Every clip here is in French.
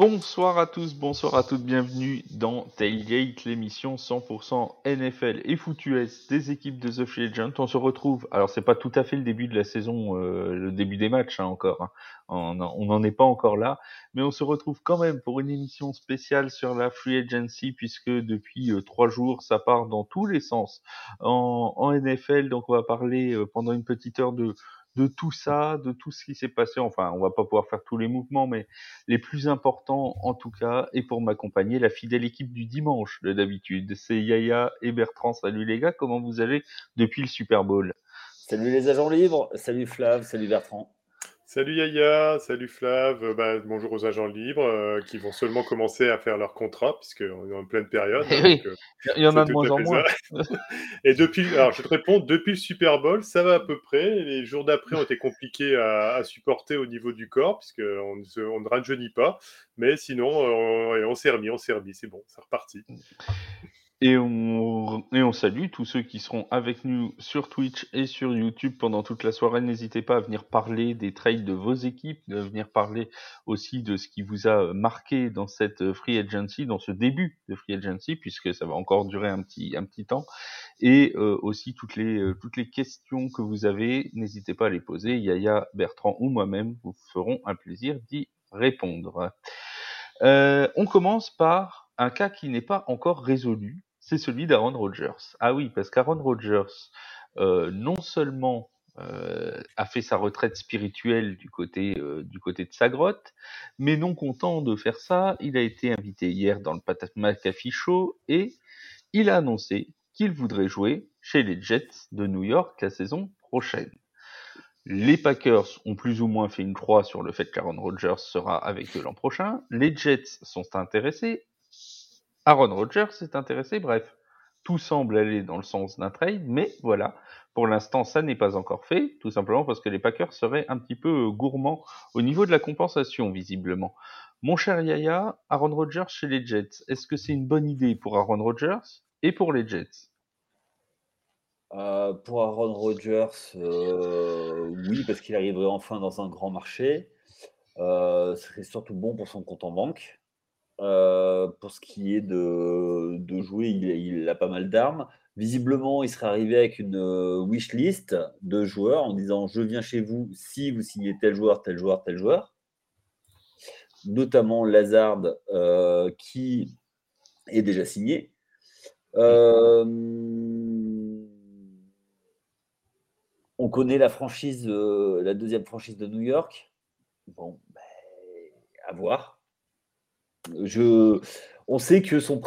Bonsoir à tous, bonsoir à toutes, bienvenue dans Tailgate, l'émission 100% NFL et foutu des équipes de The Free Agent. On se retrouve, alors c'est pas tout à fait le début de la saison, euh, le début des matchs hein, encore, hein. on n'en est pas encore là, mais on se retrouve quand même pour une émission spéciale sur la Free Agency puisque depuis euh, trois jours ça part dans tous les sens en, en NFL, donc on va parler euh, pendant une petite heure de de tout ça, de tout ce qui s'est passé. Enfin, on va pas pouvoir faire tous les mouvements, mais les plus importants en tout cas. Et pour m'accompagner, la fidèle équipe du dimanche de d'habitude. C'est Yaya et Bertrand. Salut les gars, comment vous allez depuis le Super Bowl? Salut les agents libres, salut Flav, salut Bertrand. Salut Yaya, salut Flav, euh, bah, bonjour aux agents libres euh, qui vont seulement commencer à faire leur contrat puisqu'on est en pleine période. Eh oui, euh, il y en a de moins en moins. Et depuis, alors je te réponds, depuis le Super Bowl, ça va à peu près. Les jours d'après ont été compliqués à, supporter au niveau du corps puisqu'on ne, on ne rajeunit pas. Mais sinon, on, on s'est remis, on s'est remis, c'est bon, c'est reparti. Et on, et on salue tous ceux qui seront avec nous sur Twitch et sur YouTube pendant toute la soirée. N'hésitez pas à venir parler des trades de vos équipes, de venir parler aussi de ce qui vous a marqué dans cette free agency, dans ce début de free agency, puisque ça va encore durer un petit, un petit temps. Et euh, aussi toutes les, euh, toutes les questions que vous avez, n'hésitez pas à les poser. Yaya, Bertrand ou moi-même vous ferons un plaisir d'y répondre. Euh, on commence par un cas qui n'est pas encore résolu, c'est celui d'Aaron Rodgers. Ah oui, parce qu'Aaron Rodgers, euh, non seulement euh, a fait sa retraite spirituelle du côté, euh, du côté de sa grotte, mais non content de faire ça, il a été invité hier dans le Patat McAfee Show et il a annoncé qu'il voudrait jouer chez les Jets de New York la saison prochaine. Les Packers ont plus ou moins fait une croix sur le fait qu'Aaron Rodgers sera avec eux l'an prochain. Les Jets sont intéressés Aaron Rodgers s'est intéressé, bref. Tout semble aller dans le sens d'un trade, mais voilà, pour l'instant, ça n'est pas encore fait, tout simplement parce que les Packers seraient un petit peu euh, gourmands au niveau de la compensation, visiblement. Mon cher Yaya, Aaron Rodgers chez les Jets, est-ce que c'est une bonne idée pour Aaron Rodgers et pour les Jets? Euh, Pour Aaron Rodgers, euh, oui, parce qu'il arriverait enfin dans un grand marché. ce serait surtout bon pour son compte en banque. Euh, pour ce qui est de, jouer, il, a pas mal d'armes. Visiblement, il serait arrivé avec une euh, wish list de joueurs en disant Je viens chez vous si vous signez tel joueur, tel joueur, tel joueur. Notamment Lazard euh, qui est déjà signé. on connaît la franchise, la deuxième franchise de New York. Bon, ben, à voir je, on sait que son,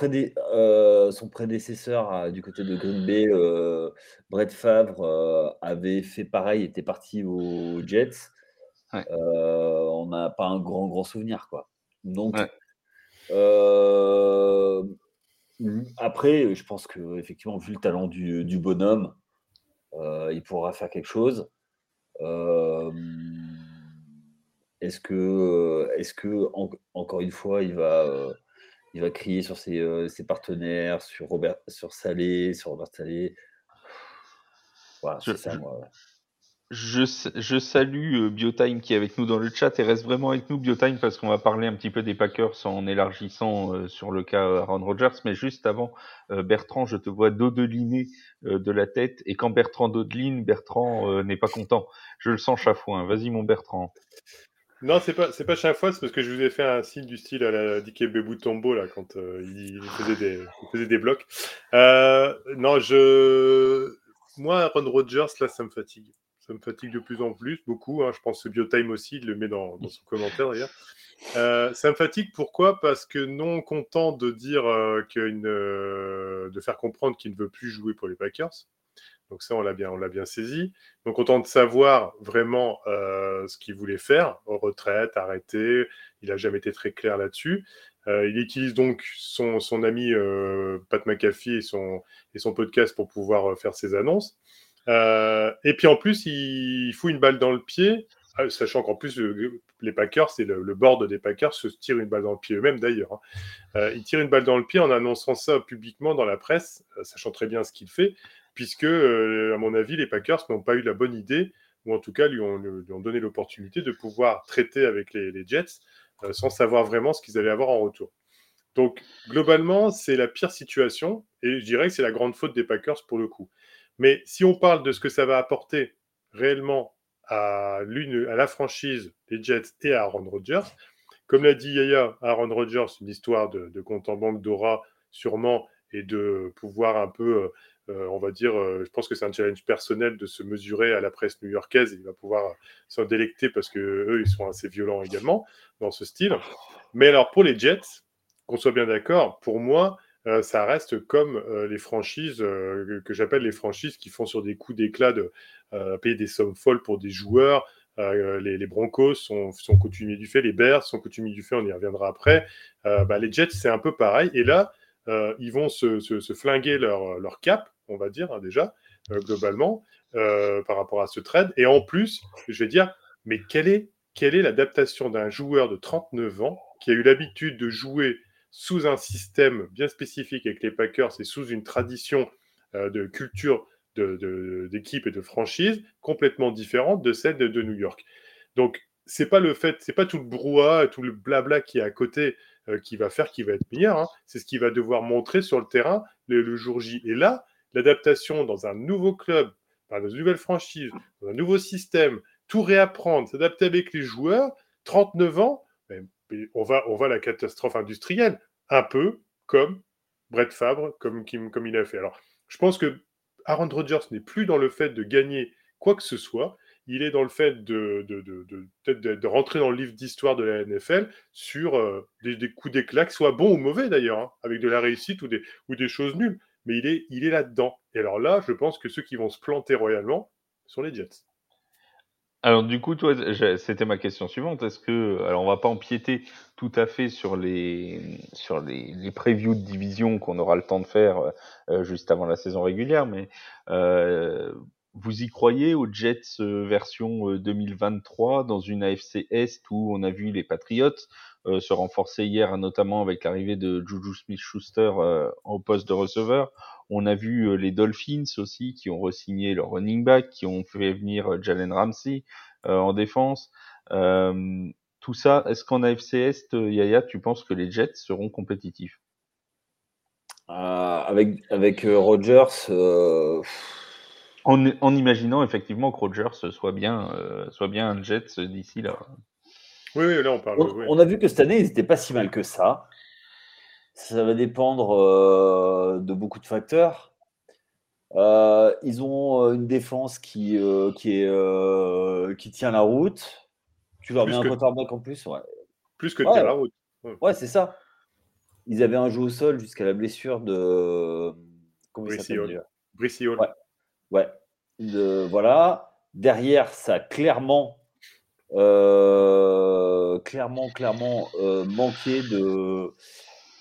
euh, son prédécesseur du côté de Green Bay, euh, Brett Favre, euh, avait fait pareil, était parti aux Jets. on n'a pas un grand, grand souvenir. Quoi. Donc, après, je pense que effectivement, vu le talent du, du bonhomme, il pourra faire quelque chose. Est-ce que, euh, est-ce que encore une fois, il va, euh, il va crier sur ses, euh, ses, partenaires, sur Robert, sur Salé, sur Robert Salé? Voilà, c'est ça, moi. Je, je, salue Biotime qui est avec nous dans le chat et reste vraiment avec nous Biotime parce qu'on va parler un petit peu des Packers en élargissant sur le cas Aaron Rodgers. Mais juste avant, Bertrand, je te vois dodeliner de la tête et quand Bertrand dodeline, Bertrand n'est pas content. Je le sens chafouin. Vas-y mon Bertrand. Non, c'est pas, c'est pas chaque fois, c'est parce que je vous ai fait un signe du style à la Dikembe Tombo, là, quand euh, il, faisait des, faisait des, blocs. Euh, non, je. Moi, Aaron Rodgers, là, ça me fatigue. Ça me fatigue de plus en plus, beaucoup. Hein. Je pense que Biotime aussi, il le met dans, son commentaire d'ailleurs. Euh, ça me fatigue pourquoi? Parce que non content de dire de faire comprendre qu'il ne veut plus jouer pour les Packers, donc ça, on l'a bien, on bien saisi. Donc content de savoir vraiment euh, ce qu'il voulait faire, retraite, arrêter. Il n'a jamais été très clair là-dessus. Euh, il utilise donc son, son ami euh, Pat McAfee et son, et son podcast pour pouvoir faire ses annonces. et puis en plus, il, fout une balle dans le pied, sachant qu'en plus, les Packers, c'est le, le, board des Packers, se tire une balle dans le pied eux-mêmes d'ailleurs. Hein. il tire une balle dans le pied en annonçant ça publiquement dans la presse, sachant très bien ce qu'il fait puisque, euh, à mon avis, les Packers n'ont pas eu la bonne idée, ou en tout cas lui ont, donné l'opportunité de pouvoir traiter avec les, Jets sans savoir vraiment ce qu'ils allaient avoir en retour. Donc, globalement, c'est la pire situation, et je dirais que c'est la grande faute des Packers pour le coup. Mais si on parle de ce que ça va apporter réellement à, la franchise des Jets et à Aaron Rodgers, comme l'a dit Yaya, Aaron Rodgers, une histoire de, compte en banque d'aura sûrement, et de pouvoir un peu, euh, on va dire, euh, je pense que c'est un challenge personnel de se mesurer à la presse new-yorkaise, il va pouvoir s'en délecter parce que eux, ils sont assez violents également dans ce style. Mais alors pour les Jets, qu'on soit bien d'accord, pour moi, euh, ça reste comme euh, les franchises euh, que j'appelle les franchises qui font sur des coups d'éclat de payer des sommes folles pour des joueurs. Les, Broncos sont, sont, coutumiers du fait, les Bears sont coutumiers du fait, on y reviendra après. Bah, les Jets, c'est un peu pareil. Et là, ils vont se, se, flinguer leur, leur, cap, on va dire hein, déjà, globalement, par rapport à ce trade. Et en plus, je vais dire, mais quelle est, quelle est l'adaptation d'un joueur de 39 ans qui a eu l'habitude de jouer sous un système bien spécifique avec les Packers et sous une tradition euh, de culture d'équipe et de franchise complètement différente de celle de, New York? Donc, c'est pas le fait, c'est pas tout le brouhaha, tout le blabla qui est à côté euh, qui va faire qu'il va être meilleur. Hein. C'est ce qu'il va devoir montrer sur le terrain le, jour J. Et là, l'adaptation dans un nouveau club, dans une nouvelle franchise, dans un nouveau système, tout réapprendre, s'adapter avec les joueurs, 39 ans, on va, on va la catastrophe industrielle, un peu comme Brett Fabre, comme, comme il a fait. Alors, je pense que Aaron Rodgers n'est plus dans le fait de gagner quoi que ce soit. Il est dans le fait de, de, de, de rentrer dans le livre d'histoire de la NFL sur euh, des, coups d'éclat, soit bons ou mauvais d'ailleurs, hein, avec de la réussite ou des, ou des choses nulles. Mais il est, il est là-dedans. Et alors là, je pense que ceux qui vont se planter royalement sont les Jets. Alors du coup, toi, c'était ma question suivante. Est-ce que, alors on va pas empiéter tout à fait sur les sur les, les previews de division qu'on aura le temps de faire euh, juste avant la saison régulière, mais euh, vous y croyez aux Jets euh, version 2023 dans une AFC Est où on a vu les Patriots se renforcer hier, notamment avec l'arrivée de Juju Smith-Schuster au poste de receveur. On a vu euh, les Dolphins aussi qui ont resigné leur running back, qui ont fait venir euh, Jalen Ramsey euh, en défense. tout ça, est-ce qu'en AFC Est, Yaya, tu penses que les Jets seront compétitifs? Avec, avec Rodgers. En, en, imaginant effectivement que Rodgers soit bien, soit bien un Jets d'ici là. Oui, oui, là on parle. On, a vu que cette année, ils n'étaient pas si mal que ça. Ça va dépendre euh, de beaucoup de facteurs. Euh, ils ont euh, une défense qui, qui, est, qui tient la route. Tu leur mets un quarterback en plus ouais. Plus que tient la route. Ouais, c'est ça. Ils avaient un jeu au sol jusqu'à la blessure de. Comment Brice Ouais. Ouais. voilà. Derrière, ça a clairement, clairement, clairement manqué de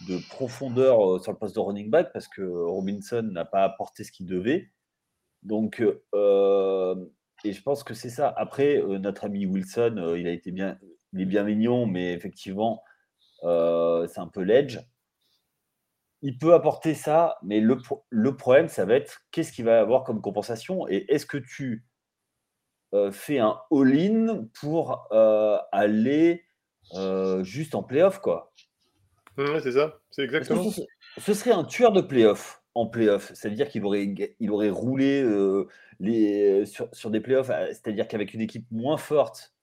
de profondeur euh, sur le poste de running back parce que Robinson n'a pas apporté ce qu'il devait. Donc, euh, et je pense que c'est ça. Après, euh, notre ami Wilson, il a été bien, il est bien mignon, mais effectivement, c'est un peu l'edge. Il peut apporter ça, mais le, le problème, ça va être qu'est-ce qu'il va avoir comme compensation et est-ce que tu fais un all-in pour aller juste en playoff, quoi? C'est ça, c'est exactement. Ce, serait un tueur de playoff en playoff, c'est-à-dire qu'il aurait, il aurait roulé euh, les, sur, des playoffs, euh, c'est-à-dire qu'avec une équipe moins forte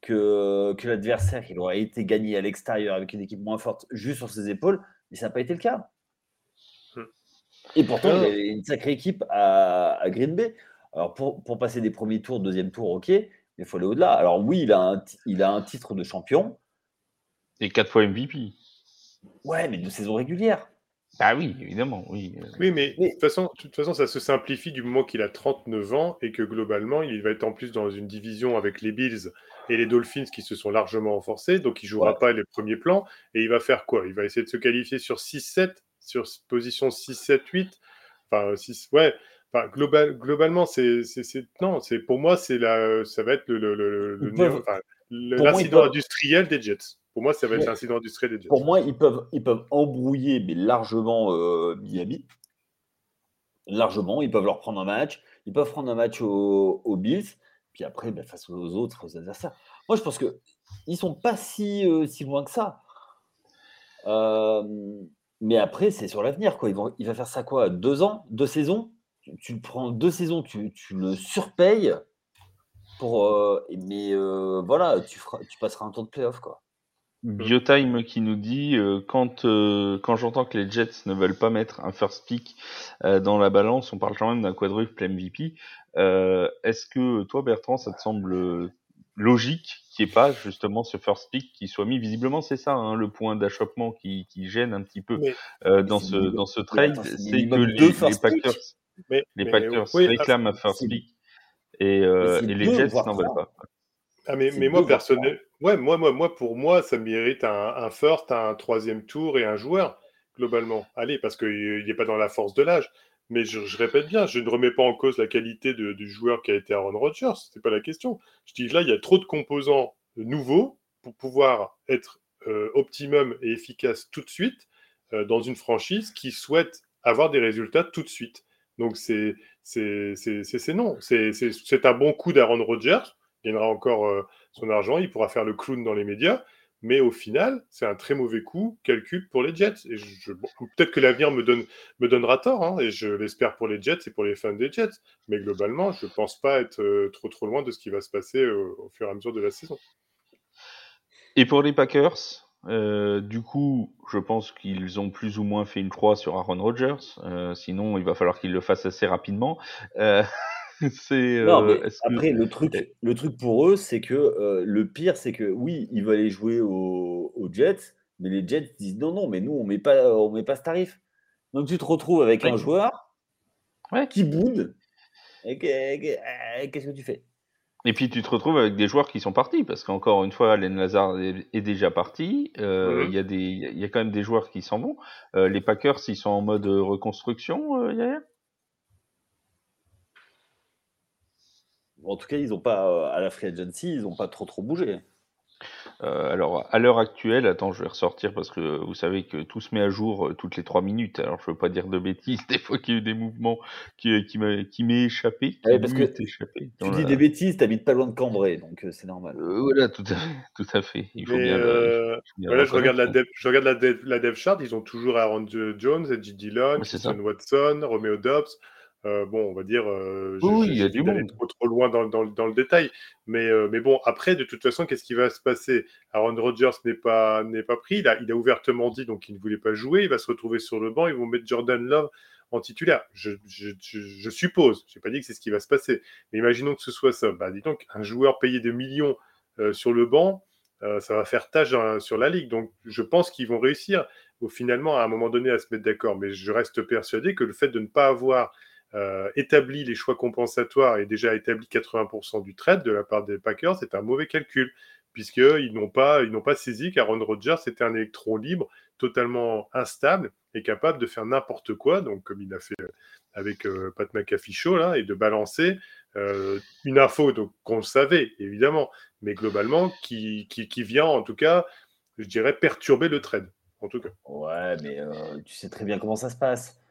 que, que l'adversaire, il aurait été gagné à l'extérieur avec une équipe moins forte juste sur ses épaules, mais ça n'a pas été le cas. Hum. Et pourtant, il y a une sacrée équipe à, Green Bay. Alors, pour, pour, passer des premiers tours, deuxième tour, ok, mais il faut aller au-delà. Alors, oui, il a, un, il a un titre de champion. Et quatre fois MVP. Ouais, mais de saison régulière. Ah oui, évidemment, oui. Oui, mais, De, toute façon, de toute façon, ça se simplifie du moment qu'il a 39 ans et que globalement, il va être en plus dans une division avec les Bills et les Dolphins qui se sont largement renforcés, donc il jouera pas les premiers plans. Et il va faire quoi? Il va essayer de se qualifier sur 6-7, sur position 6-7-8. Enfin, 6, ouais. Enfin, global, globalement, c'est, non, c'est pour moi, c'est la, ça va être le, l'incident industriel des Jets. Pour moi, ça va être l'incident industriel des Jets. Pour moi, ils peuvent, ils peuvent embrouiller, mais largement euh, Miami. Largement. Ils peuvent leur prendre un match. Ils peuvent prendre un match aux, Bills. Puis après, ben, face aux autres adversaires. Moi, je pense que ils sont pas si, euh, si loin que ça. mais après, c'est sur l'avenir. Quoi. il va faire ça quoi Deux ans Deux saisons? Tu, le prends deux saisons, tu, tu le surpayes. Pour, mais voilà, tu, tu passeras un tour de playoff. Quoi. Biotime qui nous dit quand quand j'entends que les Jets ne veulent pas mettre un first pick dans la balance, on parle quand même d'un quadruple MVP. Est-ce que toi Bertrand, ça te semble logique qu'il n'y ait pas justement ce first pick qui soit mis? Visiblement, c'est ça hein, le point d'achoppement qui, qui, gêne un petit peu dans ce dans ce trade, c'est que les, Packers les Packers réclament un first pick et, et les Jets n'en veulent pas. Ah mais, mais moi, personnellement, ouais, moi, moi, moi, pour moi, ça mérite un, first, un troisième tour et un joueur, globalement. Allez, parce qu'il n'est pas dans la force de l'âge. Mais je, répète bien, je ne remets pas en cause la qualité du joueur qui a été Aaron Rodgers, ce n'est pas la question. Je dis là, il y a trop de composants nouveaux pour pouvoir être euh, optimum et efficace tout de suite euh, dans une franchise qui souhaite avoir des résultats tout de suite. Donc c'est non. C'est un bon coup d'Aaron Rodgers gagnera encore euh, son argent, il pourra faire le clown dans les médias. Mais au final, c'est un très mauvais coup calcul pour les Jets. Et peut-être que l'avenir me donnera tort, hein, et je l'espère pour les Jets et pour les fans des Jets. Mais globalement, je ne pense pas être euh, trop trop loin de ce qui va se passer euh, au fur et à mesure de la saison. Et pour les Packers, du coup, je pense qu'ils ont plus ou moins fait une croix sur Aaron Rodgers. sinon, il va falloir qu'ils le fassent assez rapidement. c'est. Non, mais après, le truc, le truc pour eux, c'est que le pire, c'est que oui, ils veulent aller jouer aux, Jets, mais les Jets disent non, non, mais nous, on met pas, on met pas ce tarif. Donc tu te retrouves avec un joueur qui boude. Et eh, qu'est-ce que tu fais? Et puis tu te retrouves avec des joueurs qui sont partis, parce qu'encore une fois, Len Lazard est, déjà parti. Il y, a des, il y a quand même des joueurs qui s'en vont. les Packers, ils sont en mode reconstruction, euh, En tout cas, ils ont pas, euh, à la free agency, ils n'ont pas trop trop bougé. Euh, alors, à l'heure actuelle, attends, je vais ressortir parce que vous savez que tout se met à jour euh, toutes les trois minutes. Alors, je veux pas dire de bêtises. Des fois qu'il y a eu des mouvements qui, qui m'est échappé. parce que échappé tu dis des bêtises, t'habites pas loin de Cambrai, donc c'est normal. voilà, tout à, tout à fait. Il faut bien. voilà, je regarde la dev, je regarde la dev, la dev chart. Ils ont toujours Aaron Jones, Edgy Dillon, Jason Watson, Romeo Dobbs. Euh, bon, on va dire, euh, oui, il y a du monde. Trop, trop loin dans, dans, dans, le détail. Mais, euh, mais bon, après, de toute façon, qu'est-ce qui va se passer? Aaron Rodgers n'est pas, n'est pas pris. Il a, il a ouvertement dit donc il ne voulait pas jouer. Il va se retrouver sur le banc. Ils vont mettre Jordan Love en titulaire. Je, je, je, suppose. Je n'ai pas dit que c'est ce qui va se passer. Mais imaginons que ce soit ça. Bah, dis donc, un joueur payé de millions sur le banc, ça va faire tâche sur la ligue. Donc, je pense qu'ils vont réussir, finalement, à un moment donné, à se mettre d'accord. Mais je reste persuadé que le fait de ne pas avoir euh, établi les choix compensatoires et déjà établi 80% du trade de la part des Packers, c'est un mauvais calcul, puisqu'ils n'ont pas, ils n'ont pas saisi qu'Aaron Rodgers était un électron libre, totalement instable et capable de faire n'importe quoi, donc comme il a fait euh, avec euh, Pat McAfee là, et de balancer une info qu'on savait, évidemment, mais globalement, qui, qui, qui, vient en tout cas, je dirais, perturber le trade. En tout cas. Ouais, mais tu sais très bien comment ça se passe.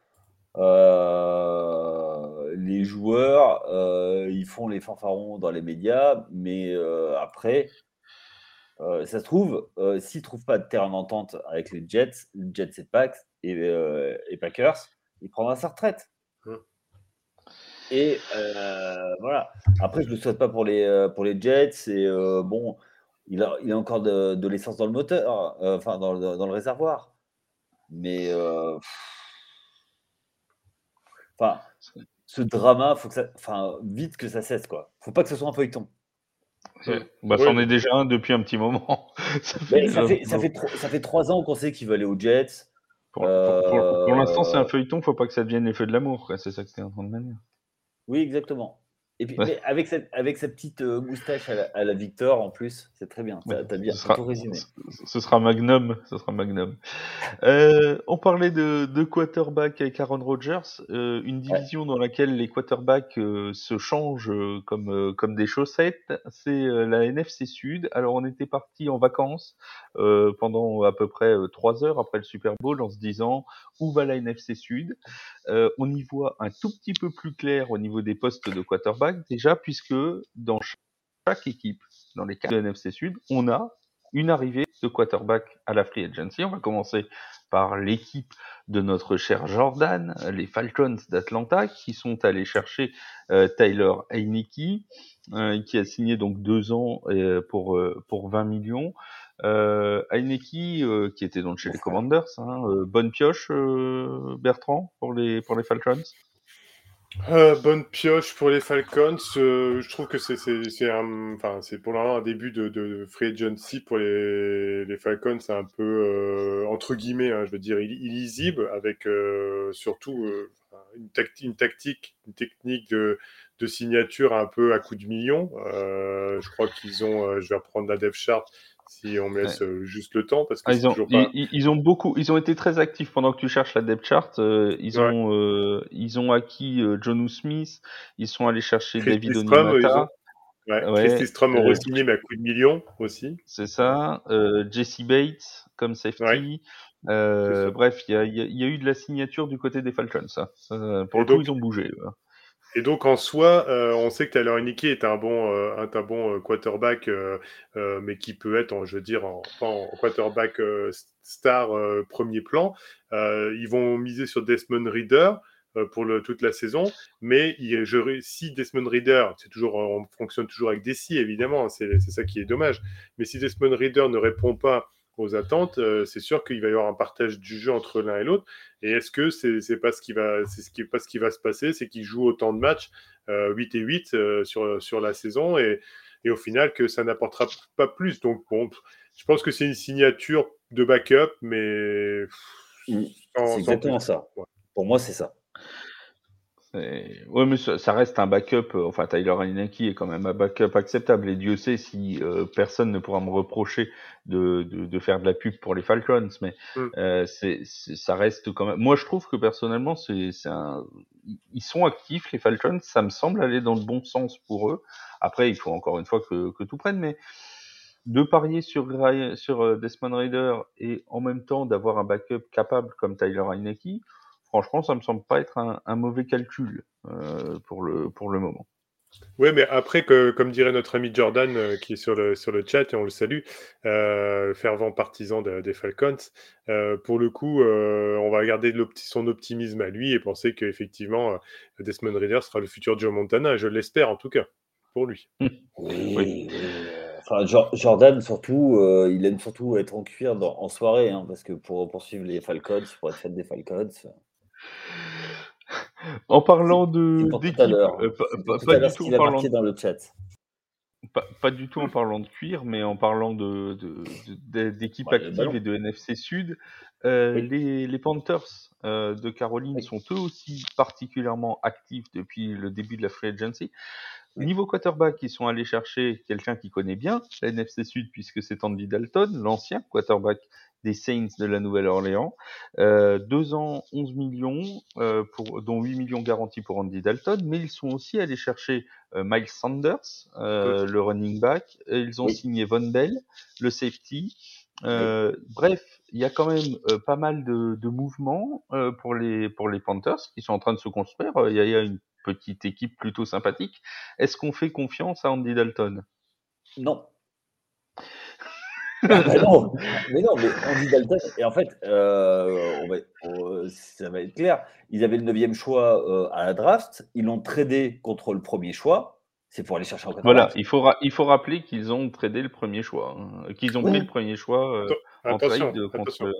Euh, les joueurs, euh, ils font les fanfarons dans les médias, mais euh, après, ça se trouve, s'ils ne trouvent pas de terrain d'entente avec les Jets, les Jets et, Packers, il prendra sa retraite. Mmh. Et voilà. Après, je ne le souhaite pas pour les, pour les Jets. Et bon, il a, il a encore de, l'essence dans le moteur, enfin dans, dans, le réservoir. Mais Enfin, ce drama, faut que ça, enfin, vite que ça cesse, quoi. Faut pas que ce soit un feuilleton. Bah, c'en est déjà un depuis un petit moment. ça, fait, ça, fait, ça, fait trois ans qu'on sait qu'il va aller aux Jets. Pour, pour, l'instant, c'est un euh, feuilleton, faut pas que ça devienne les feux de l'amour, c'est ça que tu es en train de dire. Oui, exactement. Et puis, avec, cette, avec sa petite euh, moustache à la, Victor en plus, c'est très bien. T'as bien tout résumé. Ce, sera Magnum. Ce sera Magnum. Euh, on parlait de, de, quarterback avec Aaron Rodgers, euh, une division dans laquelle les quarterbacks se changent comme, comme des chaussettes. C'est la NFC Sud. Alors, on était parti en vacances pendant à peu près trois heures après le Super Bowl en se disant où va la NFC Sud? on y voit un tout petit peu plus clair au niveau des postes de quarterback déjà, puisque dans chaque équipe, dans les cas de NFC Sud, on a une arrivée de quarterback à la free agency. On va commencer par l'équipe de notre cher Jordan, les Falcons d'Atlanta, qui sont allés chercher euh, Tyler Heineke, euh, qui a signé donc deux ans euh, pour pour 20 millions. Euh, Heineke, qui était donc chez les Commanders, hein, bonne pioche, Bertrand, pour les pour les Falcons? Euh, bonne pioche pour les Falcons. Euh, je trouve que c'est pour l'instant un début de, de, free agency pour les, les Falcons. C'est un peu, euh, entre guillemets, hein, je veux dire, illisible, avec surtout une, tactique, une technique de, de, signature un peu à coup de millions. je crois qu'ils ont, je vais reprendre la dev chart, si on me laisse euh, juste le temps parce que ah, ils, ont, ils, ont beaucoup ils ont été très actifs pendant que tu cherches la depth chart euh, ils ont euh, ils ont acquis John Smith ils sont allés chercher David Onimata Ouais, ouais, Strom aurait signé mais à coup de millions aussi. C'est ça. Jesse Bates comme safety. bref, il y a, y a, eu de la signature du côté des Falcons. Ça. pour le coup, ils ont bougé. Et donc en soi, euh, on sait que Tyler Heineke est un bon, euh, un, bon euh, quarterback, mais qui peut être, je veux dire, en, en quarterback star premier plan. ils vont miser sur Desmond Reader pour le, toute la saison, mais il, je, si Desmond Reader, c'est toujours, on fonctionne toujours avec des si évidemment, c'est ça qui est dommage. Mais si Desmond Reader ne répond pas aux attentes, euh, c'est sûr qu'il va y avoir un partage du jeu entre l'un et l'autre. Et est-ce que c'est pas ce qui va, c'est ce qui pas ce qui va se passer, c'est qu'il joue autant de matchs, 8 euh, et 8 euh, sur sur la saison et, et au final que ça n'apportera pas plus. Donc bon, je pense que c'est une signature de backup, mais mmh. c'est exactement ça. Pour moi, c'est ça. Oui, mais ça, reste un backup. Euh, enfin, Tyler Heineke est quand même un backup acceptable. Et Dieu sait si euh, personne ne pourra me reprocher de, de, de, faire de la pub pour les Falcons. Mais mm. euh, c'est, ça reste quand même. Moi, je trouve que personnellement, c'est, c'est un... ils sont actifs les Falcons. Ça me semble aller dans le bon sens pour eux. Après, il faut encore une fois que, que tout prenne, mais de parier sur, sur Desmond Raider et en même temps d'avoir un backup capable comme Tyler Heineke franchement, ça me semble pas être un, mauvais calcul euh, pour, le, pour le moment. Oui, mais après, que, comme dirait notre ami Jordan, euh, qui est sur le, sur le chat, et on le salue, euh, fervent partisan des Falcons, pour le coup, on va garder son optimisme à lui et penser qu'effectivement, Desmond Reader sera le futur Joe Montana, je l'espère en tout cas, pour lui. oui. Enfin, Jordan, surtout, il aime surtout être en cuir en soirée, hein, parce que pour poursuivre les Falcons, pour être fait des Falcons. En parlant de d'équipe, pas, du tout en parlant dans le chat. Pas, du tout en parlant de cuir, mais en parlant de, d'équipe active et de NFC Sud, euh, les, Panthers euh, de Caroline sont eux aussi particulièrement actifs depuis le début de la free agency. Niveau quarterback, ils sont allés chercher quelqu'un qui connaît bien la NFC Sud puisque c'est Andy Dalton, l'ancien quarterback des Saints de la Nouvelle-Orléans. Euh, deux ans, 11 millions, euh, pour, dont 8 millions garantis pour Andy Dalton, mais ils sont aussi allés chercher euh, Miles Sanders, euh, le running back, et ils ont signé Von Bell, le safety. Euh, bref, il y a quand même pas mal de, de mouvements pour les pour les Panthers qui sont en train de se construire. Il y, a, il y a une petite équipe plutôt sympathique. Est-ce qu'on fait confiance à Andy Dalton? Non. Ah bah non, mais non, mais Andy Dalton, et en fait, euh, ça va être clair, ils avaient le neuvième choix euh, à la draft, ils l'ont tradé contre le premier choix, c'est pour aller chercher un Voilà, il faut, il faut rappeler qu'ils ont tradé le premier choix, hein, qu'ils ont pris le premier choix euh, en trade contre.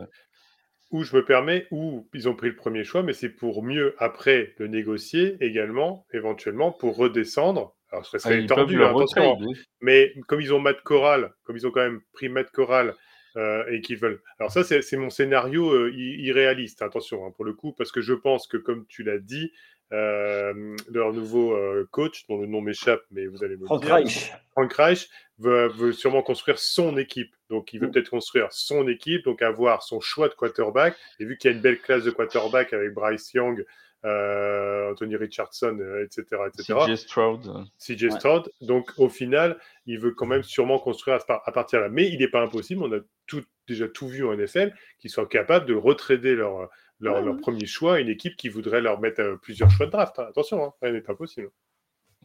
Ou je me permets, ou ils ont pris le premier choix, mais c'est pour mieux après le négocier également, éventuellement, pour redescendre alors, ce serait ah, tordu, hein, attention. Mais comme ils ont Matt Corral, comme ils ont quand même pris Matt Corral euh, et qu'ils veulent. Alors, ça, c'est mon scénario euh, irréaliste, attention, hein, pour le coup, parce que je pense que, comme tu l'as dit, leur nouveau coach, dont le nom m'échappe, mais vous allez me Frank dire. Reich. Frank Reich veut, veut, sûrement construire son équipe. Donc, il veut mm. peut-être construire son équipe, donc avoir son choix de quarterback. Et vu qu'il y a une belle classe de quarterback avec Bryce Young, euh, Anthony Richardson, etc., etc. CJ Stroud. CJ Stroud. Donc, au final, il veut quand même sûrement construire à, partir de là. Mais il n'est pas impossible, on a tout, déjà tout vu en NFL, qu'ils soient capables de retrader leur, leur, premier choix à une équipe qui voudrait leur mettre euh, plusieurs choix de draft. Attention, hein, rien n'est impossible.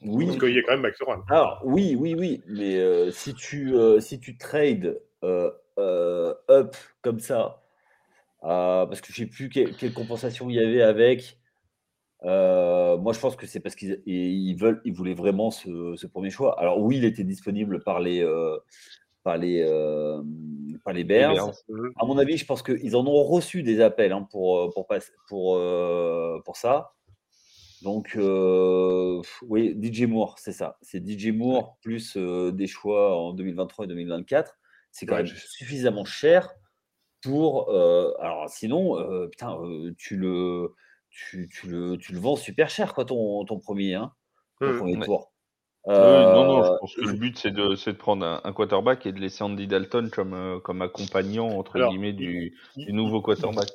Oui. Parce qu'il y a quand même Max. Alors, oui, oui, oui. Mais euh, si, tu, euh, si tu trades euh, euh, up comme ça, euh, parce que je ne sais plus quelle, quelle compensation il y avait avec. euh, moi, je pense que c'est parce qu'ils ils veulent, ils voulaient vraiment ce, ce premier choix. Alors oui, il était disponible par les, euh, par les, les Bears. Bears. Mhm. À mon avis, je pense qu'ils en ont reçu des appels hein, pour, euh, pour, passer- pour, euh, pour ça. Donc, euh, oui, DJ Moore, c'est ça. C'est DJ Moore plus euh, des choix en 2023 et 2024. C'est quand Ouais, même je- suffisamment cher pour. alors, sinon, putain, tu, le, tu, tu le, tu le vends super cher, quoi, ton, ton premier, hein, ton premier Ouais. tour. Oui, non, non, je Euh, pense que le but, c'est de, c'est de prendre un, un quarterback et de laisser Andy Dalton comme, euh, comme accompagnant, entre Alors, guillemets, du, du nouveau quarterback.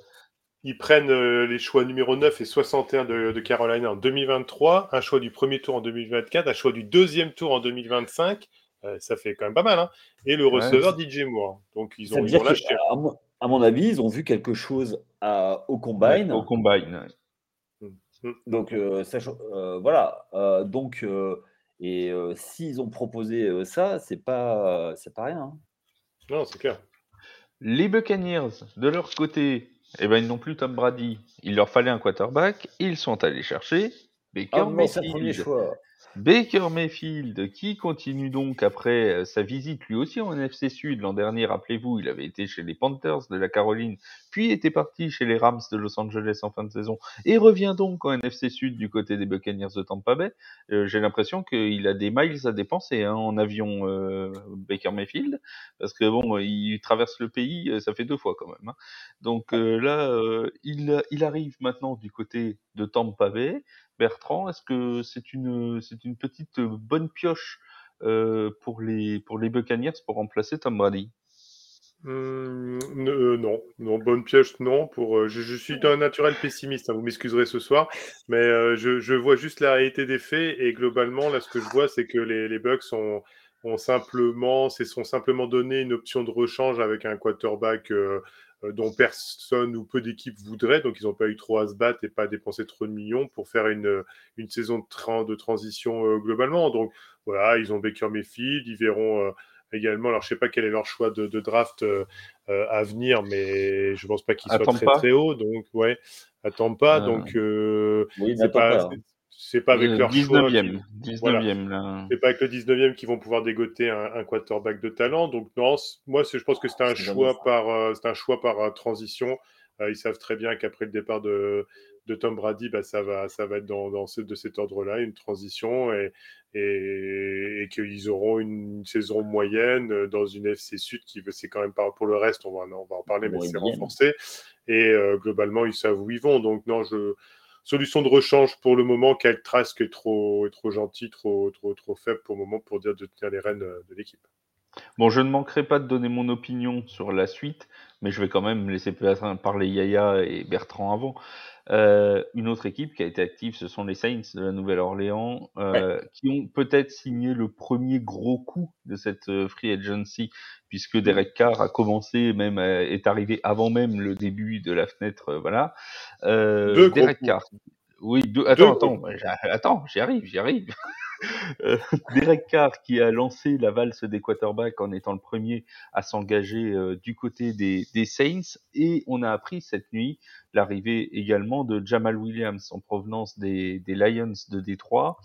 ils prennent euh, les choix numéro 9 et 61 de, de Carolina en 2023, un choix du premier tour en 2024, un choix du deuxième tour en 2025. Euh, ça fait quand même pas mal. Hein. Et le Ouais, receveur DJ Moore. Donc ils ça veut ont, ils dire ont que, lâché. à mon, à mon avis, ils ont vu quelque chose à- au Ouais, combine. au combine. ouais. Donc, euh, euh, voilà. Euh, donc, euh, et euh, s'ils ont proposé euh, ça, c'est pas, c'est pas rien. hein. Non, c'est clair. Les Buccaneers, de leur côté, eh ben, ils n'ont plus Tom Brady. Il leur fallait un quarterback. Ils sont allés chercher Baker Ah, mais c'est un premier Mayfield. choix. Baker Mayfield, qui continue donc après euh, sa visite lui aussi en NFC Sud l'an dernier, rappelez-vous, il avait été chez les Panthers de la Caroline, puis était parti chez les Rams de Los Angeles en fin de saison, et revient donc en NFC Sud du côté des Buccaneers de Tampa Bay. Euh, J'ai l'impression qu'il a des miles à dépenser hein, en avion euh, Baker Mayfield, parce que bon, il traverse le pays, euh, ça fait deux fois quand même. hein. Donc euh, là, euh, il, il arrive maintenant du côté de Tampa Bay. Bertrand, est-ce que c'est une petite euh, bonne pioche euh, pour les pour les Buccaneers pour remplacer Tom Brady? Hum, euh, non, non, bonne piège, non. Pour, je, suis d'un naturel pessimiste, hein, vous m'excuserez ce soir, mais je, vois juste la réalité des faits et globalement, là, ce que je vois, c'est que les, Bucks ont, simplement, se sont simplement donné une option de rechange avec un quarterback dont personne ou peu d'équipes voudraient, donc ils n'ont pas eu trop à se battre et pas à dépenser trop de millions pour faire une, une saison de, tran- de transition euh, globalement. Donc voilà, ils ont Baker Mayfield, ils verront. euh, également. Alors, je sais pas quel est leur choix de, de draft euh, euh, à venir, mais je pense pas qu'il soit Attends très pas. très haut. Donc, ouais, attends pas. Euh, Donc, euh, Oui, c'est pas, pas. hein. C'est- pas avec Euh, leur choix. 19e, qui- 19e là. C'est pas avec le 19e qu'ils vont pouvoir dégoter un, un quarterback de talent. Donc non, moi je pense que c'est un choix par euh, un choix par euh, transition. Euh, ils savent très bien qu'après le départ de, de Tom Brady, bah, ça va ça va être dans, dans ce- de cet ordre-là, une transition et, et, et qu'ils auront une saison moyenne dans une FC Sud qui c'est quand même pas pour le reste, on va, on va en parler, mais c'est renforcé. Et euh, globalement, ils savent où ils vont. Donc non, je solution de rechange pour le moment. Kyle Trask est trop, est trop gentil, trop, trop, trop faible pour le moment pour dire de tenir les rênes euh, de l'équipe. Bon, je ne manquerai pas de donner mon opinion sur la suite, mais je vais quand même laisser parler Yaya et Bertrand avant. Euh, une autre équipe qui a été active, ce sont les Saints de la Nouvelle-Orléans, euh, qui ont peut-être signé le premier gros coup de cette euh, free agency, puisque Derek Carr a commencé, même euh, est arrivé avant même le début de la fenêtre, euh, voilà. Euh, Deux Derek coups. Oui, deux, attends, attends, j'y arrive, j'y arrive. Euh, Derek Carr qui a lancé la valse des quarterbacks en étant le premier à s'engager euh, du côté des, des Saints et on a appris cette nuit l'arrivée également de Jamal Williams en provenance des, des Lions de Détroit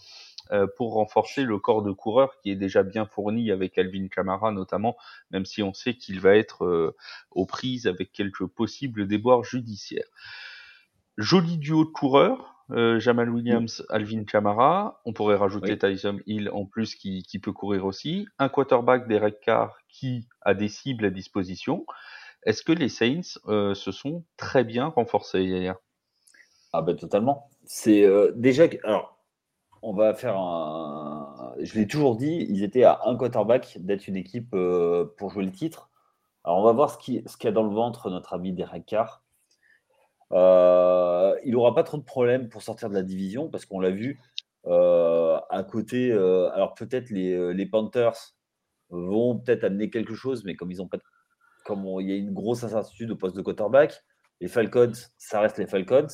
euh, pour renforcer le corps de coureurs qui est déjà bien fourni avec Alvin Kamara notamment, même si on sait qu'il va être aux prises avec quelques possibles déboires judiciaires. Joli duo de coureurs, euh, Jamal Williams, Alvin Kamara. On pourrait rajouter Oui. Tyson Hill en plus qui, qui peut courir aussi. Un quarterback Derek Carr qui a des cibles à disposition. Est-ce que les Saints euh, se sont très bien renforcés hier Ah ben totalement. C'est euh, déjà alors on va faire un. Je l'ai toujours dit, ils étaient à un quarterback d'être une équipe pour jouer le titre. Alors on va voir ce qui ce qu'il y a dans le ventre notre ami Derek Carr. Euh, il n'aura pas trop de problèmes pour sortir de la division parce qu'on l'a vu euh, à côté. euh, alors peut-être les, Panthers vont peut-être amener quelque chose, mais comme ils ont pas, comme il y a une grosse incertitude au poste de quarterback, les Falcons, ça reste les Falcons.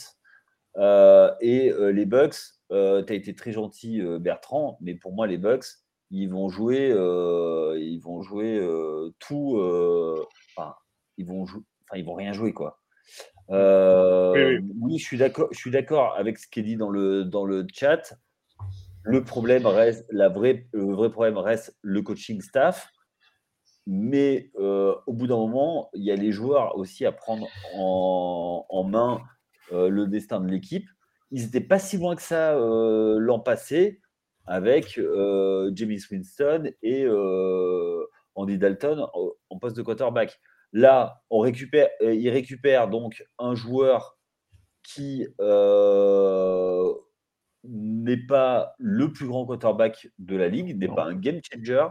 et les Bucks, tu as été très gentil, Bertrand, mais pour moi, les Bucks, ils vont jouer, ils vont jouer tout. Enfin, ils vont enfin, ils vont rien jouer, quoi. Oui, je suis d'accord. Je suis d'accord avec ce qui est dit dans le dans le chat. Le problème reste, la vraie, le vrai problème reste le coaching staff. Mais euh, au bout d'un moment, il y a les joueurs aussi à prendre en, main euh, le destin de l'équipe. Ils n'étaient pas si loin que ça euh, l'an passé avec Jamie Winston et Andy Dalton en poste de quarterback. Là, on récupère, il récupère donc un joueur qui n'est pas le plus grand quarterback de la ligue, n'est pas un game changer,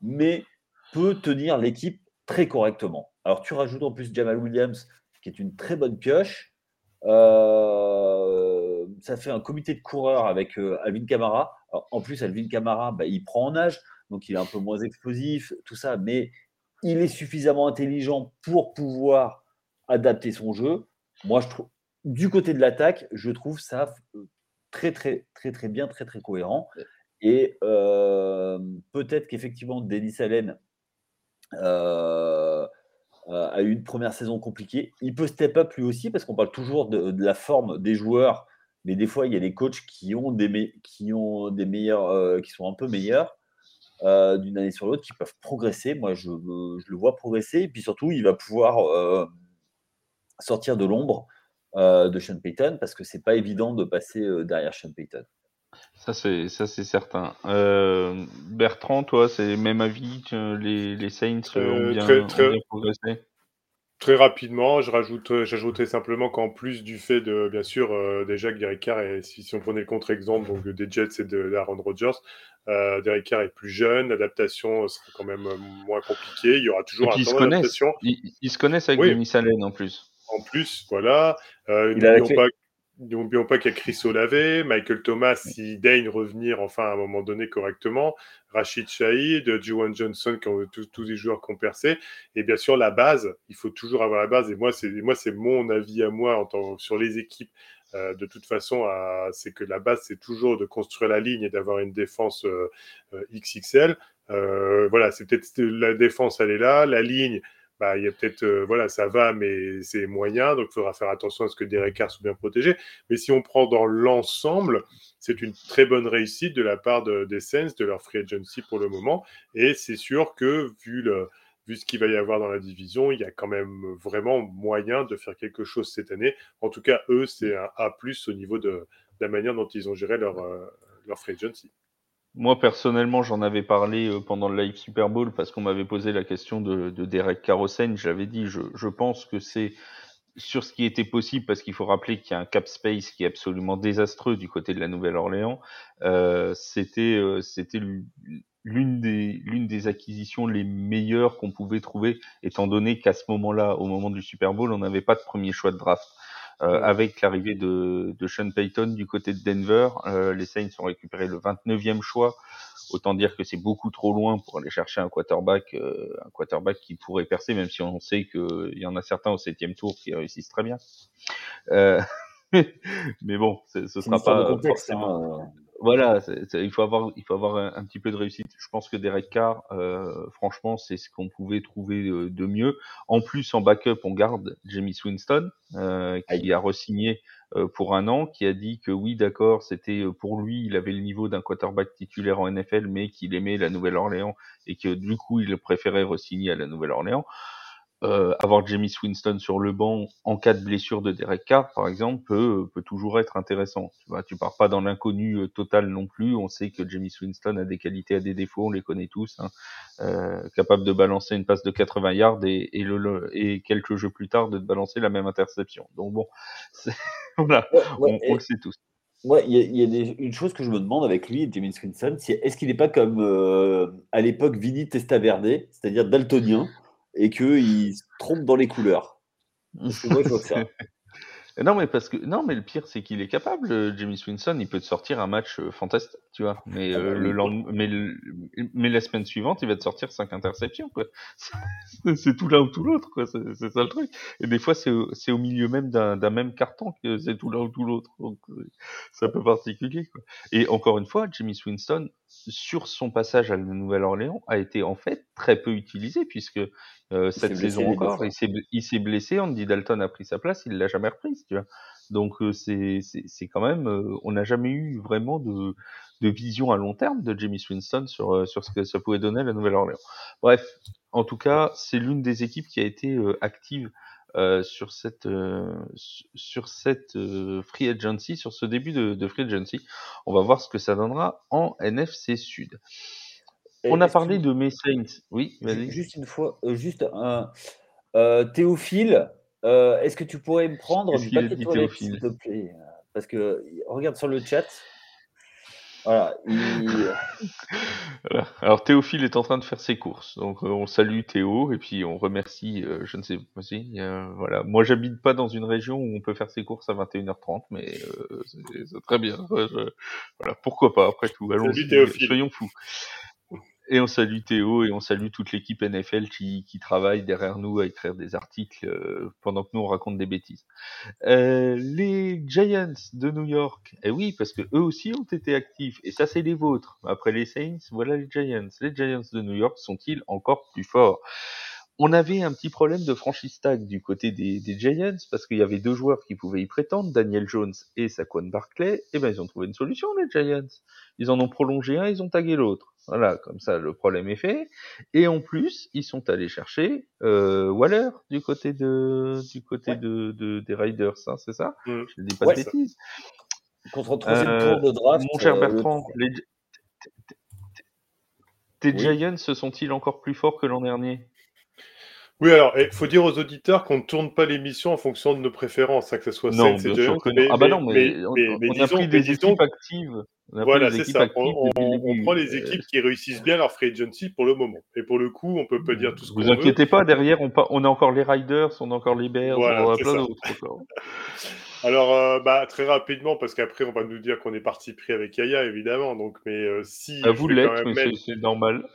mais peut tenir l'équipe très correctement. Alors tu rajoutes en plus Jamal Williams, qui est une très bonne pioche. Euh, ça fait un comité de coureurs avec euh, Alvin Kamara. en plus, Alvin Kamara, bah, il prend en âge, donc il est un peu moins explosif, tout ça, mais il est suffisamment intelligent pour pouvoir adapter son jeu. Moi, je trouve, du côté de l'attaque, je trouve ça euh, très, très, très, très bien, très, très cohérent. Et peut-être qu'effectivement, Denis Allen euh, a eu une première saison compliquée. Il peut step up lui aussi, parce qu'on parle toujours de, la forme des joueurs, mais des fois, il y a des coachs qui ont des, qui ont des meilleurs, euh, qui sont un peu meilleurs. D'une année sur l'autre qui peuvent progresser. Moi, je, je, le vois progresser. Et puis surtout, il va pouvoir sortir de l'ombre euh, de Sean Payton parce que c'est pas évident de passer euh, derrière Sean Payton. Ça c'est ça c'est certain. Euh, Bertrand, toi, c'est même avis que les, les Saints ont bien, très, très, progressé? Très rapidement, je rajoute, j'ajouterais simplement qu'en plus du fait de, bien sûr, déjà que Derek Carr, et si, si, on prenait le contre-exemple donc des Jets et de Aaron Rodgers, euh, Derek Carr est plus jeune, l'adaptation serait quand même moins compliquée. Il y aura toujours un temps d'adaptation. Ils, se connaissent avec oui. Denis Allen en plus en plus, voilà. Euh, N'oublions pas, qu'il y a Chris Olave, Michael Thomas, s'il daigne revenir enfin à un moment donné correctement, Rachid Shahid, Juwan Johnson, qui ont, tous, tous les joueurs qui ont percé. Et bien sûr, la base, il faut toujours avoir la base. Et moi, c'est moi c'est mon avis à moi en tant, sur les équipes. Euh, de toute façon, c'est que la base, c'est toujours de construire la ligne et d'avoir une défense euh, euh XXL. Voilà, c'est peut-être la défense, elle est là. La ligne, bah, il y a peut-être, voilà, ça va, mais c'est moyen, donc il faudra faire attention à ce que des Carr soit bien protégé. Mais si on prend dans l'ensemble, c'est une très bonne réussite de la part de, des de leur free agency pour le moment. Et c'est sûr que, vu, le, vu ce qu'il va y avoir dans la division, il y a quand même vraiment moyen de faire quelque chose cette année. En tout cas, eux, c'est un A au niveau de, la manière dont ils ont géré leur, euh, leur free agency. Moi personnellement, j'en avais parlé euh, pendant le live Super Bowl parce qu'on m'avait posé la question de, de Derek Carrossen. J'avais dit, je, pense que c'est sur ce qui était possible parce qu'il faut rappeler qu'il y a un cap space qui est absolument désastreux du côté de la Nouvelle-Orléans. Euh, c'était euh, l'une des l'une des acquisitions les meilleures qu'on pouvait trouver étant donné qu'à ce moment-là, au moment du Super Bowl, on n'avait pas de premier choix de draft. Euh, avec l'arrivée de, de, Sean Payton du côté de Denver, euh, les Saints ont récupéré le 29e choix. Autant dire que c'est beaucoup trop loin pour aller chercher un quarterback, euh, un quarterback qui pourrait percer, même si on sait qu'il y en a certains au septième tour qui réussissent très bien. mais bon, ce sera pas forcément. Hein voilà, il faut avoir, il faut avoir un, petit peu de réussite. Je pense que Derek Carr, euh, franchement, c'est ce qu'on pouvait trouver de, de, mieux. En plus, en backup, on garde Jamie Winston, euh, qui a resigné euh, pour un an, qui a dit que oui, d'accord, c'était euh, pour lui, il avait le niveau d'un quarterback titulaire en NFL, mais qu'il aimait la Nouvelle-Orléans et que du coup, il préférait resigner à la Nouvelle-Orléans euh, avoir Jamie Winston sur le banc en cas de blessure de Derek Carr, par exemple, peut, peut toujours être intéressant. Tu vois, tu pars pas dans l'inconnu euh, total non plus. On sait que Jamie Winston a des qualités, a des défauts, on les connaît tous. Hein. Euh, capable de balancer une passe de 80 yards et, et, le, et quelques jeux plus tard de te balancer la même interception. Donc bon, voilà, on, on, le sait tous. Ouais, il y a, y a une chose que je me demande avec lui, Jamie Winston, c'est est-ce qu'il n'est pas comme euh, à l'époque Vinny Testaverde, c'est-à-dire daltonien et qu'il se trompe dans les couleurs. moi, je vois ça. Non, mais parce que non, mais le pire, c'est qu'il est capable. euh, Jamie Swinson, il peut te sortir un match euh, fantastique, tu vois. Mais Ah bah euh, le lendemain, mais, le- mais la semaine suivante, il va te sortir cinq interceptions, quoi. C'est- tout l'un ou tout l'autre, quoi. C'est ça le truc. Et des fois, c'est au, milieu même d'un même carton que c'est tout l'un ou tout l'autre. Donc, c'est un peu particulier, quoi. Et encore une fois, Jamie Swinston, sur son passage à la Nouvelle-Orléans, a été en fait très peu utilisé puisque euh, cette saison encore, il s'est bl- il s'est blessé. Andy Dalton a pris sa place, il l'a jamais reprise, tu vois. Donc euh, c'est c'est c'est quand même, euh, on n'a jamais eu vraiment de de vision à long terme de Jamie Swinston sur euh, sur ce que ça pouvait donner à la Nouvelle-Orléans. Bref, en tout cas, c'est l'une des équipes qui a été euh, active euh, sur cette euh, su- sur cette euh, free agency, sur ce début de, de free agency. On va voir ce que ça donnera en NFC Sud. Et On a parlé que- de mes Saints. Oui, vas-y. Juste une fois, juste un. Théophile, est-ce que tu pourrais me prendre du papier toilette, s'il te plaît? Parce que regarde sur le chat. Voilà. il- Voilà. Alors Théophile est en train de faire ses courses, donc euh, on salue Théo et puis on remercie, euh, je ne sais pas si, euh, voilà. Moi j'habite pas dans une région où on peut faire ses courses à 21h30, mais euh, c'est c'est très bien. Ouais, je- Voilà, pourquoi pas après tout. Allons-y, Théophile. soyons fous. Et on salue Théo et on salue toute l'équipe NFL qui, qui travaille derrière nous à écrire des articles euh, pendant que nous on raconte des bêtises. Euh, les Giants de New York, eh oui, parce que eux aussi ont été actifs, et ça c'est les vôtres. Après les Saints, voilà les Giants. Les Giants de New York sont-ils encore plus forts? On avait un petit problème de franchise tag du côté des, des Giants, parce qu'il y avait deux joueurs qui pouvaient y prétendre, Daniel Jones et Saquon Barclay, et ben ils ont trouvé une solution les Giants. Ils en ont prolongé un, ils ont tagué l'autre. Voilà, comme ça le problème est fait. Et en plus, ils sont allés chercher euh, Waller du côté de du côté Ouais. de, de- des Riders, hein, c'est ça? Mm. Je ne dis pas Ouais, de bêtises. Contre le troisième Euh, tour de draft. Mon cher euh, le Bertrand, les... tes Oui. Giants se sont-ils encore plus forts que l'an dernier? Oui, alors, il faut dire aux auditeurs qu'on ne tourne pas l'émission en fonction de nos préférences, hein, que ce soit Non, Saints et Giants. Ah bah non, mais, mais- on, mais- mais on a disons- pris des disons- équipes actives. On Voilà, c'est ça. On, prend les Euh, équipes qui réussissent bien leur free agency pour le moment. Et pour le coup, on peut pas dire tout ce qu'on Vous veut. inquiétez pas, derrière, on, a encore les Riders, on a encore les Bears, Voilà, on a plein d'autres. Alors, euh, bah, très rapidement, parce qu'après, on va nous dire qu'on est parti pris avec Yaya, évidemment. Donc, mais euh, si. À vous même mais mettre- c'est normal.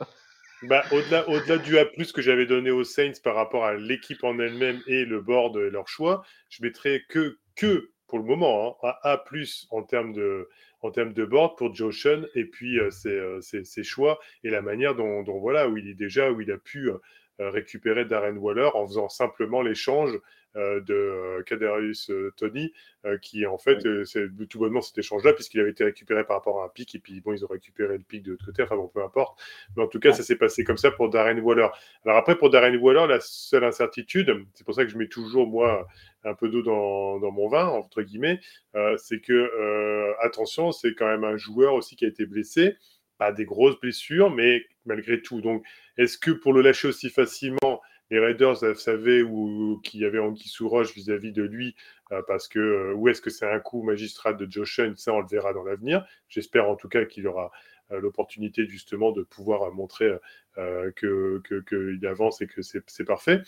Bah, au-delà, au-delà du A+, que j'avais donné aux Saints par rapport à l'équipe en elle-même et le board et leur choix, je mettrais que, que pour le moment, hein, un A+, en termes de, en termes de board pour Joe Sean et puis euh, ses, euh, ses- choix et la manière dont, dont, voilà, où il est déjà, où il a pu euh, récupérer Darren Waller en faisant simplement l'échange de euh, Kadarius euh, Tony, euh, qui en fait, euh, c'est tout bonnement cet échange-là, puisqu'il avait été récupéré par rapport à un pic, et puis bon, ils ont récupéré le pic de l'autre côté, enfin bon, peu importe. Mais en tout cas, ça s'est passé comme ça pour Darren Waller. Alors après, pour Darren Waller, la seule incertitude, c'est pour ça que je mets toujours, moi, un peu d'eau dans, dans mon vin, entre guillemets, euh, c'est que, euh, attention, c'est quand même un joueur aussi qui a été blessé, pas des grosses blessures, mais malgré tout. Donc, est-ce que pour le lâcher aussi facilement, les Raiders savaient ou qu'il y avait Anguille sous roche vis-à-vis de lui, euh, parce que, euh, ou est-ce que c'est un coup magistral de Joe ça on le verra dans l'avenir. J'espère en tout cas qu'il aura euh, l'opportunité justement de pouvoir montrer qu'il avance et que c'est parfait.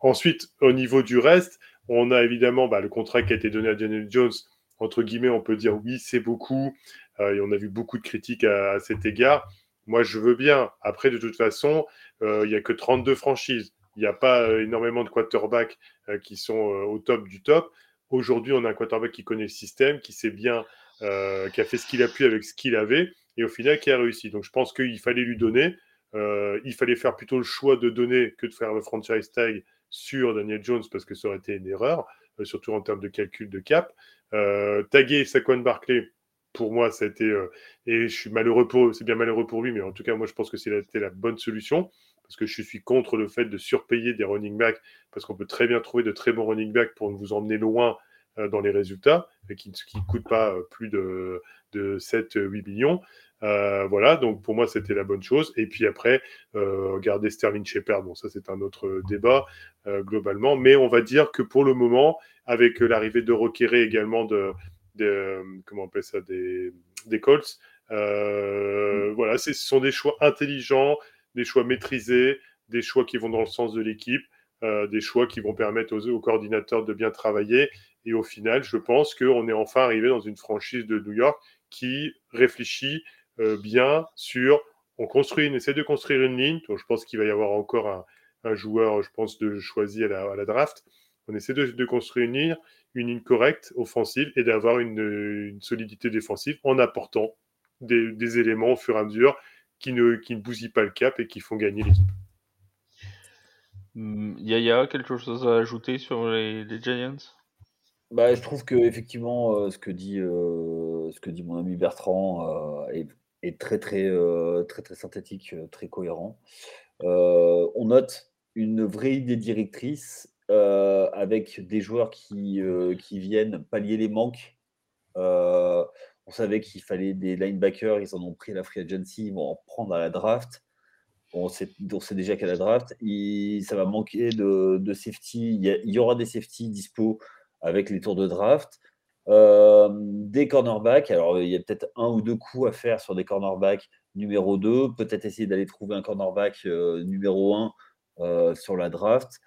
Ensuite, au niveau du reste, on a évidemment bah, le contrat qui a été donné à Daniel Jones. Entre guillemets, on peut dire oui, c'est beaucoup. Et on a vu beaucoup de critiques à, cet égard. Moi, je veux bien. Après, de toute façon, il n'y a que 32 franchises. Il n'y a pas euh, énormément de quarterbacks euh, qui sont au top du top. Aujourd'hui, on a un quarterback qui connaît le système, qui sait bien, euh, qui a fait ce qu'il a pu avec ce qu'il avait, et au final, qui a réussi. Donc, je pense qu'il fallait lui donner. Euh, il fallait faire plutôt le choix de donner que de faire le franchise tag sur Daniel Jones parce que ça aurait été une erreur, euh, surtout en termes de calcul de cap. Euh, taguer Saquon Barclay, pour moi, ça a été, euh, et je suis malheureux pour, c'est bien malheureux pour lui, mais en tout cas, moi, je pense que c'était la bonne solution parce que je suis contre le fait de surpayer des running backs parce qu'on peut très bien trouver de très bons running backs pour vous emmener loin euh, dans les résultats et qui ne coûtent pas euh, plus de, de 7-8 millions. Euh, voilà, donc pour moi, c'était la bonne chose. Et puis après, euh, garder Sterling Shepard, bon, ça c'est un autre débat euh, globalement, mais on va dire que pour le moment, avec l'arrivée de Roqueré également de, de, comment on appelle ça, des, des Colts, mmh. voilà, ce sont des choix intelligents, des choix maîtrisés, des choix qui vont dans le sens de l'équipe. des choix qui vont permettre aux, coordinateurs de bien travailler. Et au final, je pense qu'on est enfin arrivé dans une franchise de New York qui réfléchit bien sur on construit, on essaie de construire une ligne. Je pense qu'il va y avoir encore un, joueur, je pense, de choisi à la, draft. On essaie de, construire une ligne, correcte, offensive, et d'avoir une, une, solidité défensive en apportant des, des, éléments au fur et à mesure qui ne, qui ne bousillent pas le cap et qui font gagner l'équipe. Hmm, Yaya, quelque chose à ajouter sur les, les Giants? Bah, je trouve que effectivement, euh, ce que dit euh, ce que dit mon ami Bertrand euh, est, est, très très euh, très très synthétique, très cohérent. Euh, on note une vraie idée directrice avec des joueurs qui qui viennent pallier les manques. On savait qu'il fallait des linebackers, ils en ont pris à la free agency, ils vont en prendre à la draft. On sait, on sait déjà qu'à la draft, il, ça va manquer de, de safety. Il y, a, il y, aura des safety dispo avec les tours de draft. Euh, des cornerbacks, alors il y a peut-être un ou deux coups à faire sur des cornerbacks numéro 2, peut-être essayer d'aller trouver un cornerback euh, numéro 1 euh, sur la draft.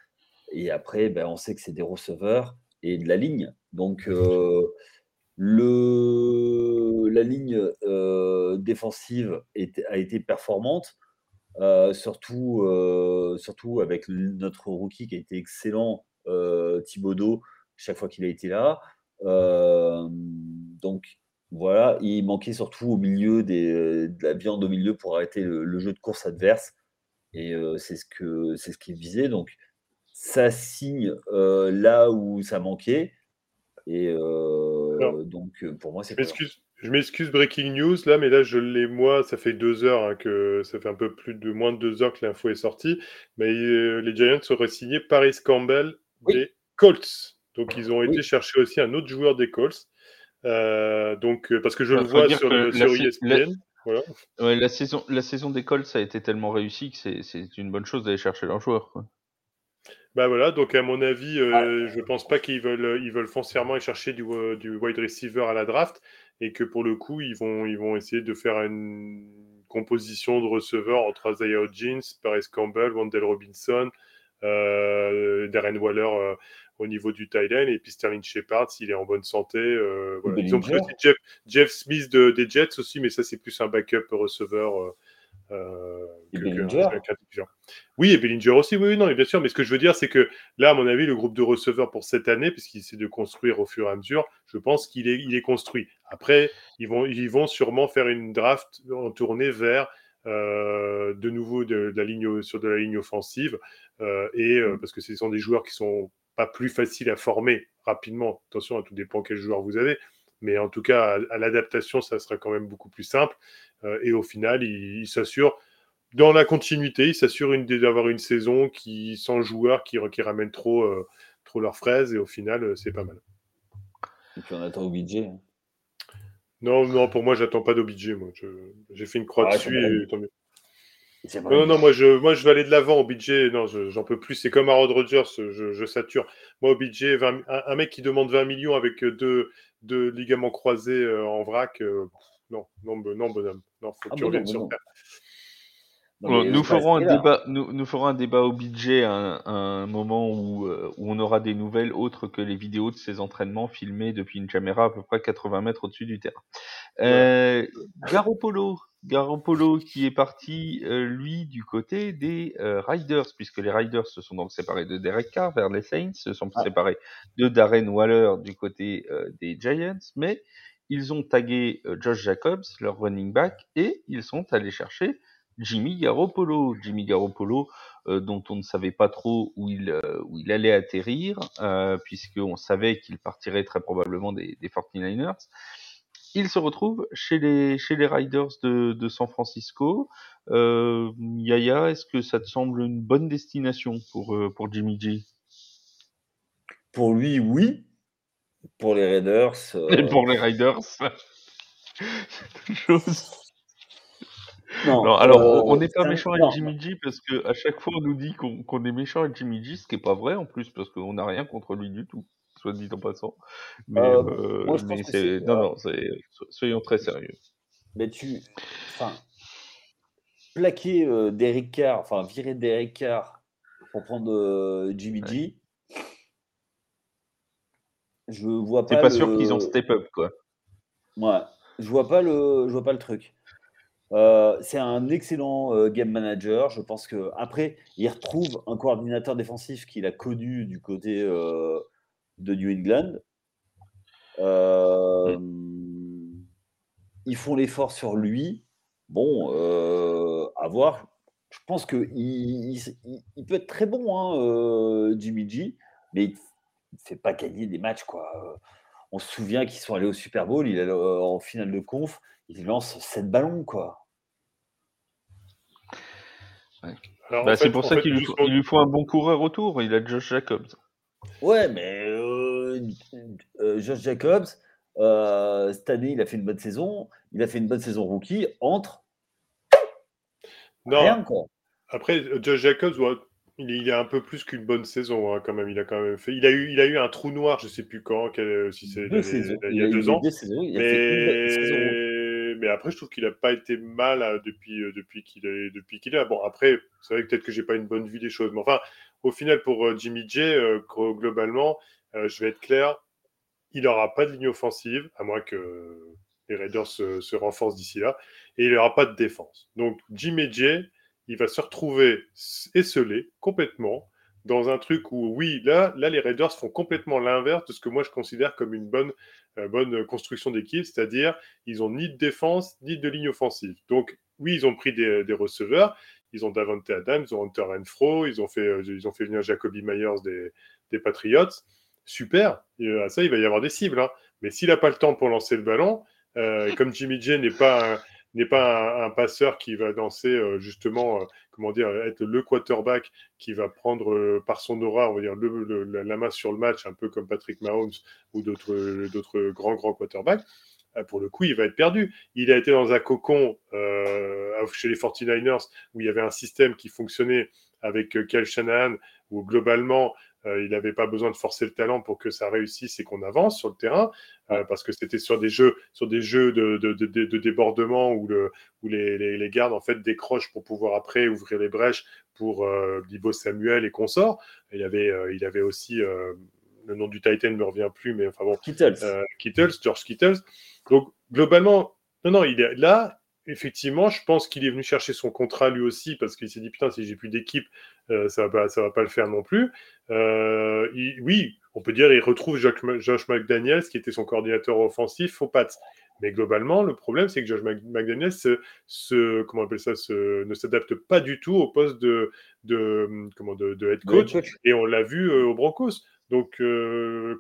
Et après, ben, on sait que c'est des receveurs et de la ligne. Donc, euh, la ligne euh, défensive a été performante, euh, surtout, surtout avec notre rookie qui a été excellent, Thibaudot, chaque fois qu'il a été là. Euh, donc voilà, il manquait surtout au milieu de la viande au milieu pour arrêter le, jeu de course adverse. Et euh, c'est ce c'est ce qu'il visait. Donc ça signe euh, là où ça manquait. Et Alors, donc pour moi, c'est je m'excuse, breaking news là, mais là je l'ai moi, ça fait deux heures hein, que ça fait un peu plus de moins de deux heures que l'info est sortie. Mais les Giants auraient signé Paris Campbell oui. des Colts. Donc, ils ont été chercher aussi un autre joueur des Colts. Euh, donc, parce que je le vois sur, le, sur ESPN. La, voilà. ouais, la, saison, la saison des Colts a été tellement réussie que c'est une bonne chose d'aller chercher leur joueur. Quoi. Bah voilà, donc à mon avis, euh, je pense pas qu'ils veulent, ils veulent foncièrement aller chercher du, euh, du, wide receiver à la draft et que pour le coup, ils vont, ils vont essayer de faire une composition de receveurs entre Isaiah Jeans, Paris Campbell, Wendell Robinson, euh, Darren Waller au niveau du Thailand et puis Sterling Shepard s'il est en bonne santé. Euh, voilà. Ils ont pris aussi Jeff, Jeff Smith de, des Jets aussi, mais ça c'est plus un backup receveur. Euh, que, que, oui, et Bellinger aussi, oui, oui, non, mais bien sûr. Mais ce que je veux dire, c'est que là, à mon avis, le groupe de receveurs pour cette année, puisqu'il essaie de construire au fur et à mesure, je pense qu'il est, il est construit. Après, ils vont, ils vont sûrement faire une draft en tournée vers euh, de nouveau de, de, la ligne sur de la ligne offensive euh, et euh, parce que ce sont des joueurs qui sont pas plus facile à former rapidement. Attention, à tout dépend quel joueur vous avez. Mais en tout cas, à, à l'adaptation, ça sera quand même beaucoup plus simple. Euh, et au final, il, il s'assure, dans la continuité, il s'assure d'avoir une saison qui, sans joueurs qui, qui ramènent trop, euh, trop leurs fraises. Et au final, euh, c'est pas mal. Et puis on attend au budget. Hein. Non, non, pour moi, j'attends pas d'OBJ. Moi, j'ai fait une croix ah, dessus et tant mieux. Non, non, non, moi je, moi je vais aller de l'avant au budget. Non, j'en peux plus. C'est comme Harold Rogers, je, je sature. Moi au budget, 20, un, un, mec qui demande 20 millions avec deux, deux ligaments croisés euh, en vrac, euh, non, non, non, bonhomme. Non, faut que ah, tu bon, reviennes bon, sur terre. Non, nous, ferons un débat, nous, nous, ferons un débat au budget à un, à un moment où, euh, où, on aura des nouvelles autres que les vidéos de ces entraînements filmés depuis une caméra à peu près 80 mètres au-dessus du terrain. Euh, Garoppolo, Garoppolo qui est parti, euh, lui, du côté des euh, Riders, puisque les Riders se sont donc séparés de Derek Carr vers les Saints, se sont ah. séparés de Darren Waller du côté euh, des Giants, mais ils ont tagué euh, Josh Jacobs, leur running back, et ils sont allés chercher Jimmy Garoppolo. Jimmy Garoppolo, euh, dont on ne savait pas trop où il, où il allait atterrir, puisqu'on savait qu'il partirait très probablement des, des 49ers il se retrouve chez les, chez les Riders de, de San Francisco. Euh, Yaya, est-ce que ça te semble une bonne destination pour, euh, pour Jimmy G? Pour lui, oui. Pour les Raiders. Euh... Et pour les Riders C'est chose. Non, non, alors euh, on n'est pas méchant avec Jimmy G parce que à chaque fois on nous dit qu'on qu est méchant avec Jimmy G, ce qui est pas vrai en plus parce qu'on n'a rien contre lui du tout soit dit en passant. Mais, euh, euh, moi, mais non, non, soyons très sérieux. Mais tu, enfin, plaquer euh, Derek Carr, enfin virer Derek Carr pour prendre euh, Jimmy G. Je vois pas. T'es pas sûr qu'ils ont step up, quoi. Ouais, je vois pas le, je vois pas le truc. Euh, c'est un excellent euh, game manager. Je pense que après, il retrouve un coordinateur défensif qu'il a connu du côté euh, de New England. Ils font l'effort sur lui. Bon, à voir. Je pense que il, peut être très bon, hein, Jimmy G, mais il ne fait pas gagner des matchs, quoi. On se souvient qu'ils sont allés au Super Bowl, il est en finale de conf, il lance 7 ballons, quoi. Bah, c'est pour ça qu'il lui, faut un bon coureur autour. Il a Josh Jacobs. Ouais, mais euh, euh, Josh Jacobs, euh, cette année, il a fait une bonne saison. Il a fait une bonne saison rookie. Entre. Non. Rien, quoi. Après, Josh Jacobs, il, a un peu plus qu'une bonne saison hein, quand même. Il a quand même fait. Il a eu, il a eu un trou noir, je sais plus quand, si c'est il, y a, deux ans. mais... mais après, je trouve qu'il n'a pas été mal hein, depuis, euh, depuis qu'il est, est. Bon, après, c'est vrai que peut-être que j'ai pas une bonne vue des choses, mais enfin, au final, pour euh, Jimmy J, euh, globalement, je vais être clair, il n'aura pas de ligne offensive, à moins que les Raiders se, renforcent d'ici là, et il n'aura pas de défense. Donc, Jimmy J il va se retrouver esselé complètement dans un truc où, oui, là, là les Raiders font complètement l'inverse de ce que moi je considère comme une bonne, euh, bonne construction d'équipe, c'est-à-dire ils ont ni de défense ni de ligne offensive. Donc, oui, ils ont pris des, receveurs, ils ont Davante Adams, ils ont Hunter Renfro, ils ont fait, euh, ils ont fait venir Jacoby Myers des, Patriots. Super, et à ça, il va y avoir des cibles. Hein. Mais s'il n'a pas le temps pour lancer le ballon, euh, comme Jimmy J n'est pas n'est pas un, passeur qui va danser euh, justement, euh, comment dire, être le quarterback qui va prendre euh, par son aura, on va dire, la main sur le match, un peu comme Patrick Mahomes ou d'autres, d'autres grands, grands quarterbacks. Pour le coup, il va être perdu. Il a été dans un cocon chez les 49ers où il y avait un système qui fonctionnait avec Kyle Shanahan, où globalement, euh, il n'avait pas besoin de forcer le talent pour que ça réussisse et qu'on avance sur le terrain, euh, parce que c'était sur des jeux, sur des jeux de, de, de, débordement où, le, où les, les, gardes en fait décrochent pour pouvoir après ouvrir les brèches pour euh, Samuel et consorts. Il avait, euh, il avait aussi le nom du Titan ne me revient plus, mais enfin bon, Kittles, Kittles George Kittles. Donc globalement, non, non, il est là, effectivement, je pense qu'il est venu chercher son contrat lui aussi parce qu'il s'est dit putain, si j'ai plus d'équipe, euh, ça va pas, ça va pas le faire non plus. Euh, oui, on peut dire il retrouve Josh McDaniels qui était son coordinateur offensif au Pats. Mais globalement, le problème, c'est que Josh McDaniels se, comment on appelle ça, ne s'adapte pas du tout au poste de, de comment, de, head coach. Et on l'a vu euh, au Broncos. Donc,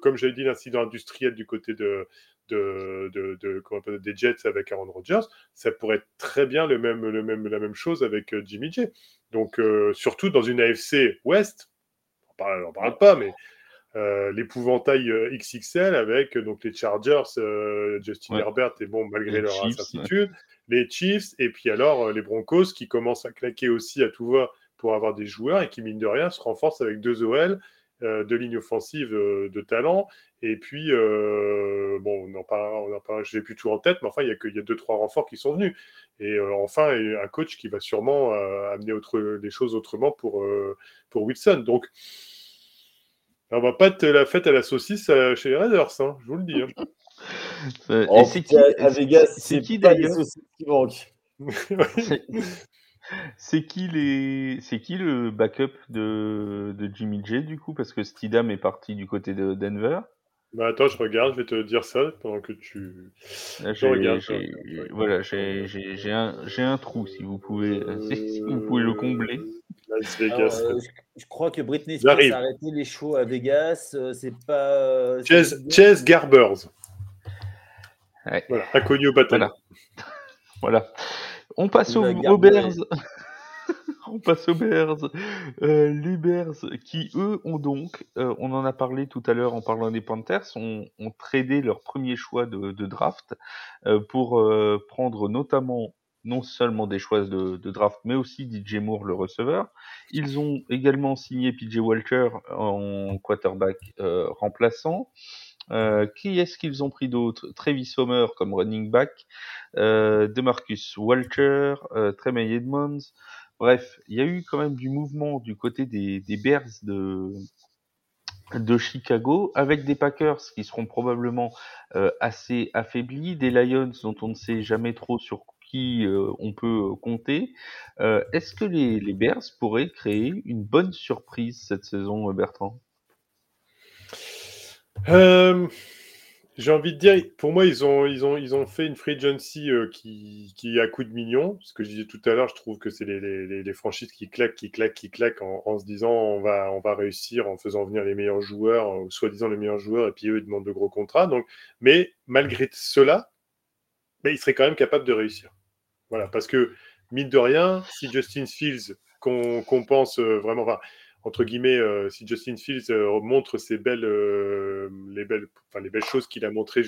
comme j'avais dit, l'incident industriel du côté de, de, de, de des Jets avec Aaron Rodgers, ça pourrait être très bien le même, le même, la même chose avec euh, Jimmy J. Donc, euh, surtout dans une AFC West, on n'en parle pas, mais euh, l'épouvantail XXL avec donc les Chargers, Justin Herbert, et bon, malgré leur incertitude, les Chiefs, et puis alors les Broncos qui commencent à claquer aussi à tout va pour avoir des joueurs et qui, mine de rien, se renforcent avec deux OL de lignes offensives euh, de talent. Et puis, euh, bon, on en on je n'ai plus tout en tête, mais enfin, il y a que, il y a deux, trois renforts qui sont venus. Et enfin, un coach qui va sûrement amener autre, des choses autrement pour, pour Wilson. Donc, on va pas être la fête à la saucisse chez les Raiders, hein, je vous le dis. Hein. c'est qui, à Vegas, c'est qui d'ailleurs? qui manque C'est qui les, c'est qui le backup de, de Jimmy J du coup? Parce que Stidham est parti du côté de Denver. Bah attends, je regarde, je vais te dire ça pendant que tu. je regarde. Voilà, j'ai un, un trou si vous pouvez, si vous pouvez le combler. Vegas. Euh, je, crois que Britney Spears a arrêté les shows à Vegas. Euh, c'est pas. Euh, Chase, Chase Garbers. Ouais. Voilà, inconnu au bâton. Voilà. voilà. On passe aux, Bears. on passe aux Bears. Euh, les Bears qui, eux, ont donc, euh, on en a parlé tout à l'heure en parlant des Panthers, ont, ont tradé leur premier choix de, draft euh, pour prendre notamment non seulement des choix de, draft, mais aussi DJ Moore, le receveur. Ils ont également signé PJ Walker en quarterback remplaçant. Euh, qui est-ce qu'ils ont pris d'autres Travis Homer comme running back, euh, Demarcus Walter, euh, Tremaine Edmonds, Bref, il y a eu quand même du mouvement du côté des, Bears de, Chicago, avec des Packers qui seront probablement euh, assez affaiblis, des Lions dont on ne sait jamais trop sur qui on peut compter. Est-ce que les, les Bears pourraient créer une bonne surprise cette saison, Bertrand? Euh, J'ai envie de dire, pour moi, ils ont, ils ont, ils ont fait une free agency euh, qui, qui a coup de millions. Ce que je disais tout à l'heure, je trouve que c'est les, les, franchises qui claquent, qui claquent, qui claquent en, se disant on va, on va réussir en faisant venir les meilleurs joueurs, ou soi-disant les meilleurs joueurs, et puis eux, ils demandent de gros contrats. Donc, mais malgré cela, ben, ils seraient quand même capables de réussir. Voilà, parce que, mine de rien, si Justin Fields qu'on pense euh, vraiment, entre guillemets, euh, si Justin Fields euh, montre ses belles, euh, les belles, choses qu'il a montrées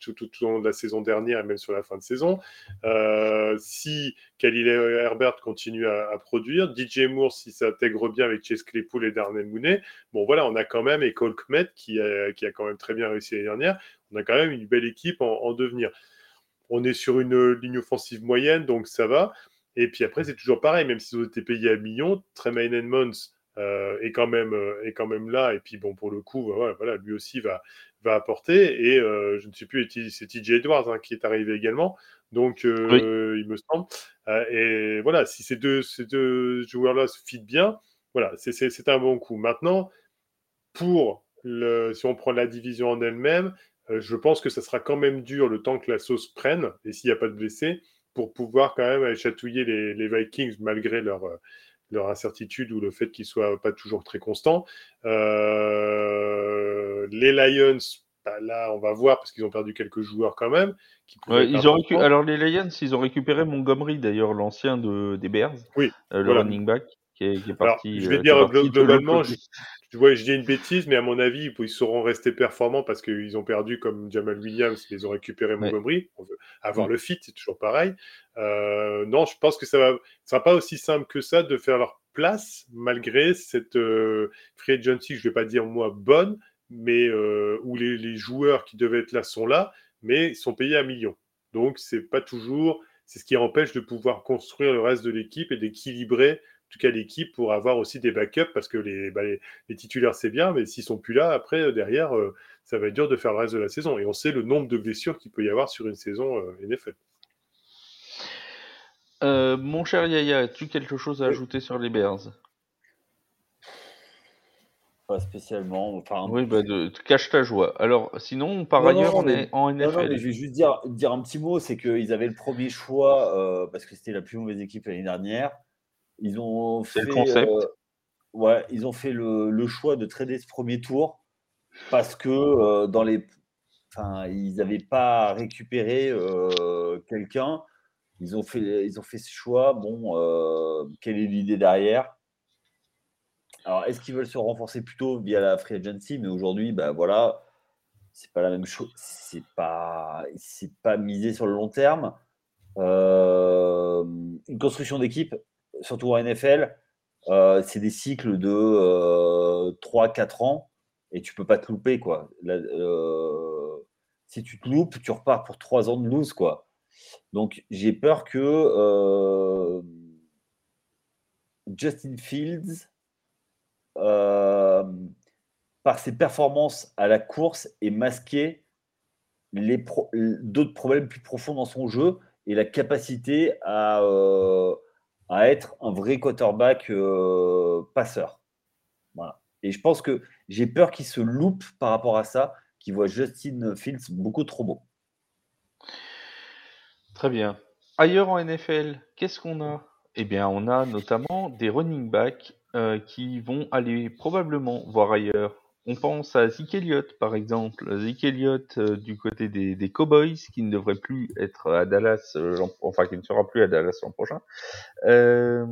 tout, au long de la saison dernière et même sur la fin de saison, si Khalil Herbert continue à, produire, DJ Moore si ça intègre bien avec Chase Claypool et Darnell Mooney, bon voilà, on a quand même et Cole Kmet qui a, quand même très bien réussi l'année dernière, on a quand même une belle équipe en, en devenir. On est sur une ligne offensive moyenne, donc ça va. Et puis après, c'est toujours pareil, même s'ils ont été payés à millions, Tremaine Edmonds euh, est, quand même, euh, est quand même là. Et puis bon, pour le coup, voilà, voilà lui aussi va, va apporter. Et euh, je ne sais plus, c'est TJ Edwards hein, qui est arrivé également. Donc, euh, il me semble. Et voilà, si ces deux, ces deux joueurs-là se fit bien, voilà, c'est- un bon coup. Maintenant, pour le, si on prend la division en elle-même, je pense que ça sera quand même dur le temps que la sauce prenne, et s'il n'y a pas de blessés, pour pouvoir quand même aller chatouiller les, les Vikings malgré leur, leur incertitude ou le fait qu'ils soient pas toujours très constants. Euh, les Lions, bah, là, on va voir parce qu'ils ont perdu quelques joueurs quand même. Qui Ouais, ils ont récu-. Alors les Lions, ils ont récupéré Montgomery d'ailleurs, l'ancien de des Bears, Oui, euh, le voilà. running back qui est, qui est Alors, parti. je vais euh, dire globalement, côté. Tu vois, je dis une bêtise, mais à mon avis, ils sauront rester performants parce qu'ils ont perdu comme Jamal Williams, ils ont récupéré. Montgomery. On veut avoir Mm. le fit, c'est toujours pareil. Euh, non, je pense que ça va, sera pas aussi simple que ça de faire leur place malgré cette euh, free agency, je vais pas dire moi bonne, mais euh, où les, les joueurs qui devaient être là sont là, mais sont payés à millions. Donc c'est pas toujours, c'est ce qui empêche de pouvoir construire le reste de l'équipe et d'équilibrer tout cas l'équipe pour avoir aussi des backups parce que les, bah, les, les titulaires c'est bien, mais s'ils sont plus là, après euh, derrière, euh, ça va être dur de faire le reste de la saison. Et on sait le nombre de blessures qu'il peut y avoir sur une saison euh, NFL. Euh, mon cher Yaya, as-tu quelque chose à Oui. ajouter sur les Bears? Pas spécialement. Enfin, Oui, bah, de, cache ta joie. Alors, sinon, par Non, non, ailleurs, non, on mais- est en Non, non, NFL. mais je vais juste dire, dire un petit mot, c'est qu'ils avaient le premier choix euh, parce que c'était la plus mauvaise équipe l'année dernière. Ils ont fait, le concept. euh, ouais, ils ont fait le, le choix de trader ce premier tour parce que euh, dans les, enfin, ils n'avaient pas récupéré euh, quelqu'un. Ils ont fait, ils ont fait ce choix. Bon, euh, quelle est l'idée derrière? Alors, est-ce qu'ils veulent se renforcer plutôt via la free agency? Mais aujourd'hui, bah voilà, c'est pas la même chose. C'est pas, c'est pas misé sur le long terme. Euh, une construction d'équipe, surtout en NFL, euh, c'est des cycles de euh, 3-4 ans et tu peux pas te louper quoi. Euh, si tu te loupes, tu repars pour 3 ans de lose quoi. Donc j'ai peur que euh, Justin Fields, par ses performances à la course, ait masqué pro- d'autres problèmes plus profonds dans son jeu et la capacité à, à être un vrai quarterback euh, passeur. Et je pense que j'ai peur qu'il se loupe par rapport à ça, qu'il voit Justin Fields beaucoup trop beau. Très bien. Ailleurs en NFL, qu'est-ce qu'on a? Eh bien, on a notamment des running backs euh, qui vont aller probablement voir ailleurs. On pense à Zeke Elliott, par exemple. Zeke Elliott euh, du côté des, Cowboys, qui ne devrait plus être à Dallas, euh, enfin qui ne sera plus à Dallas l'an prochain. Euh,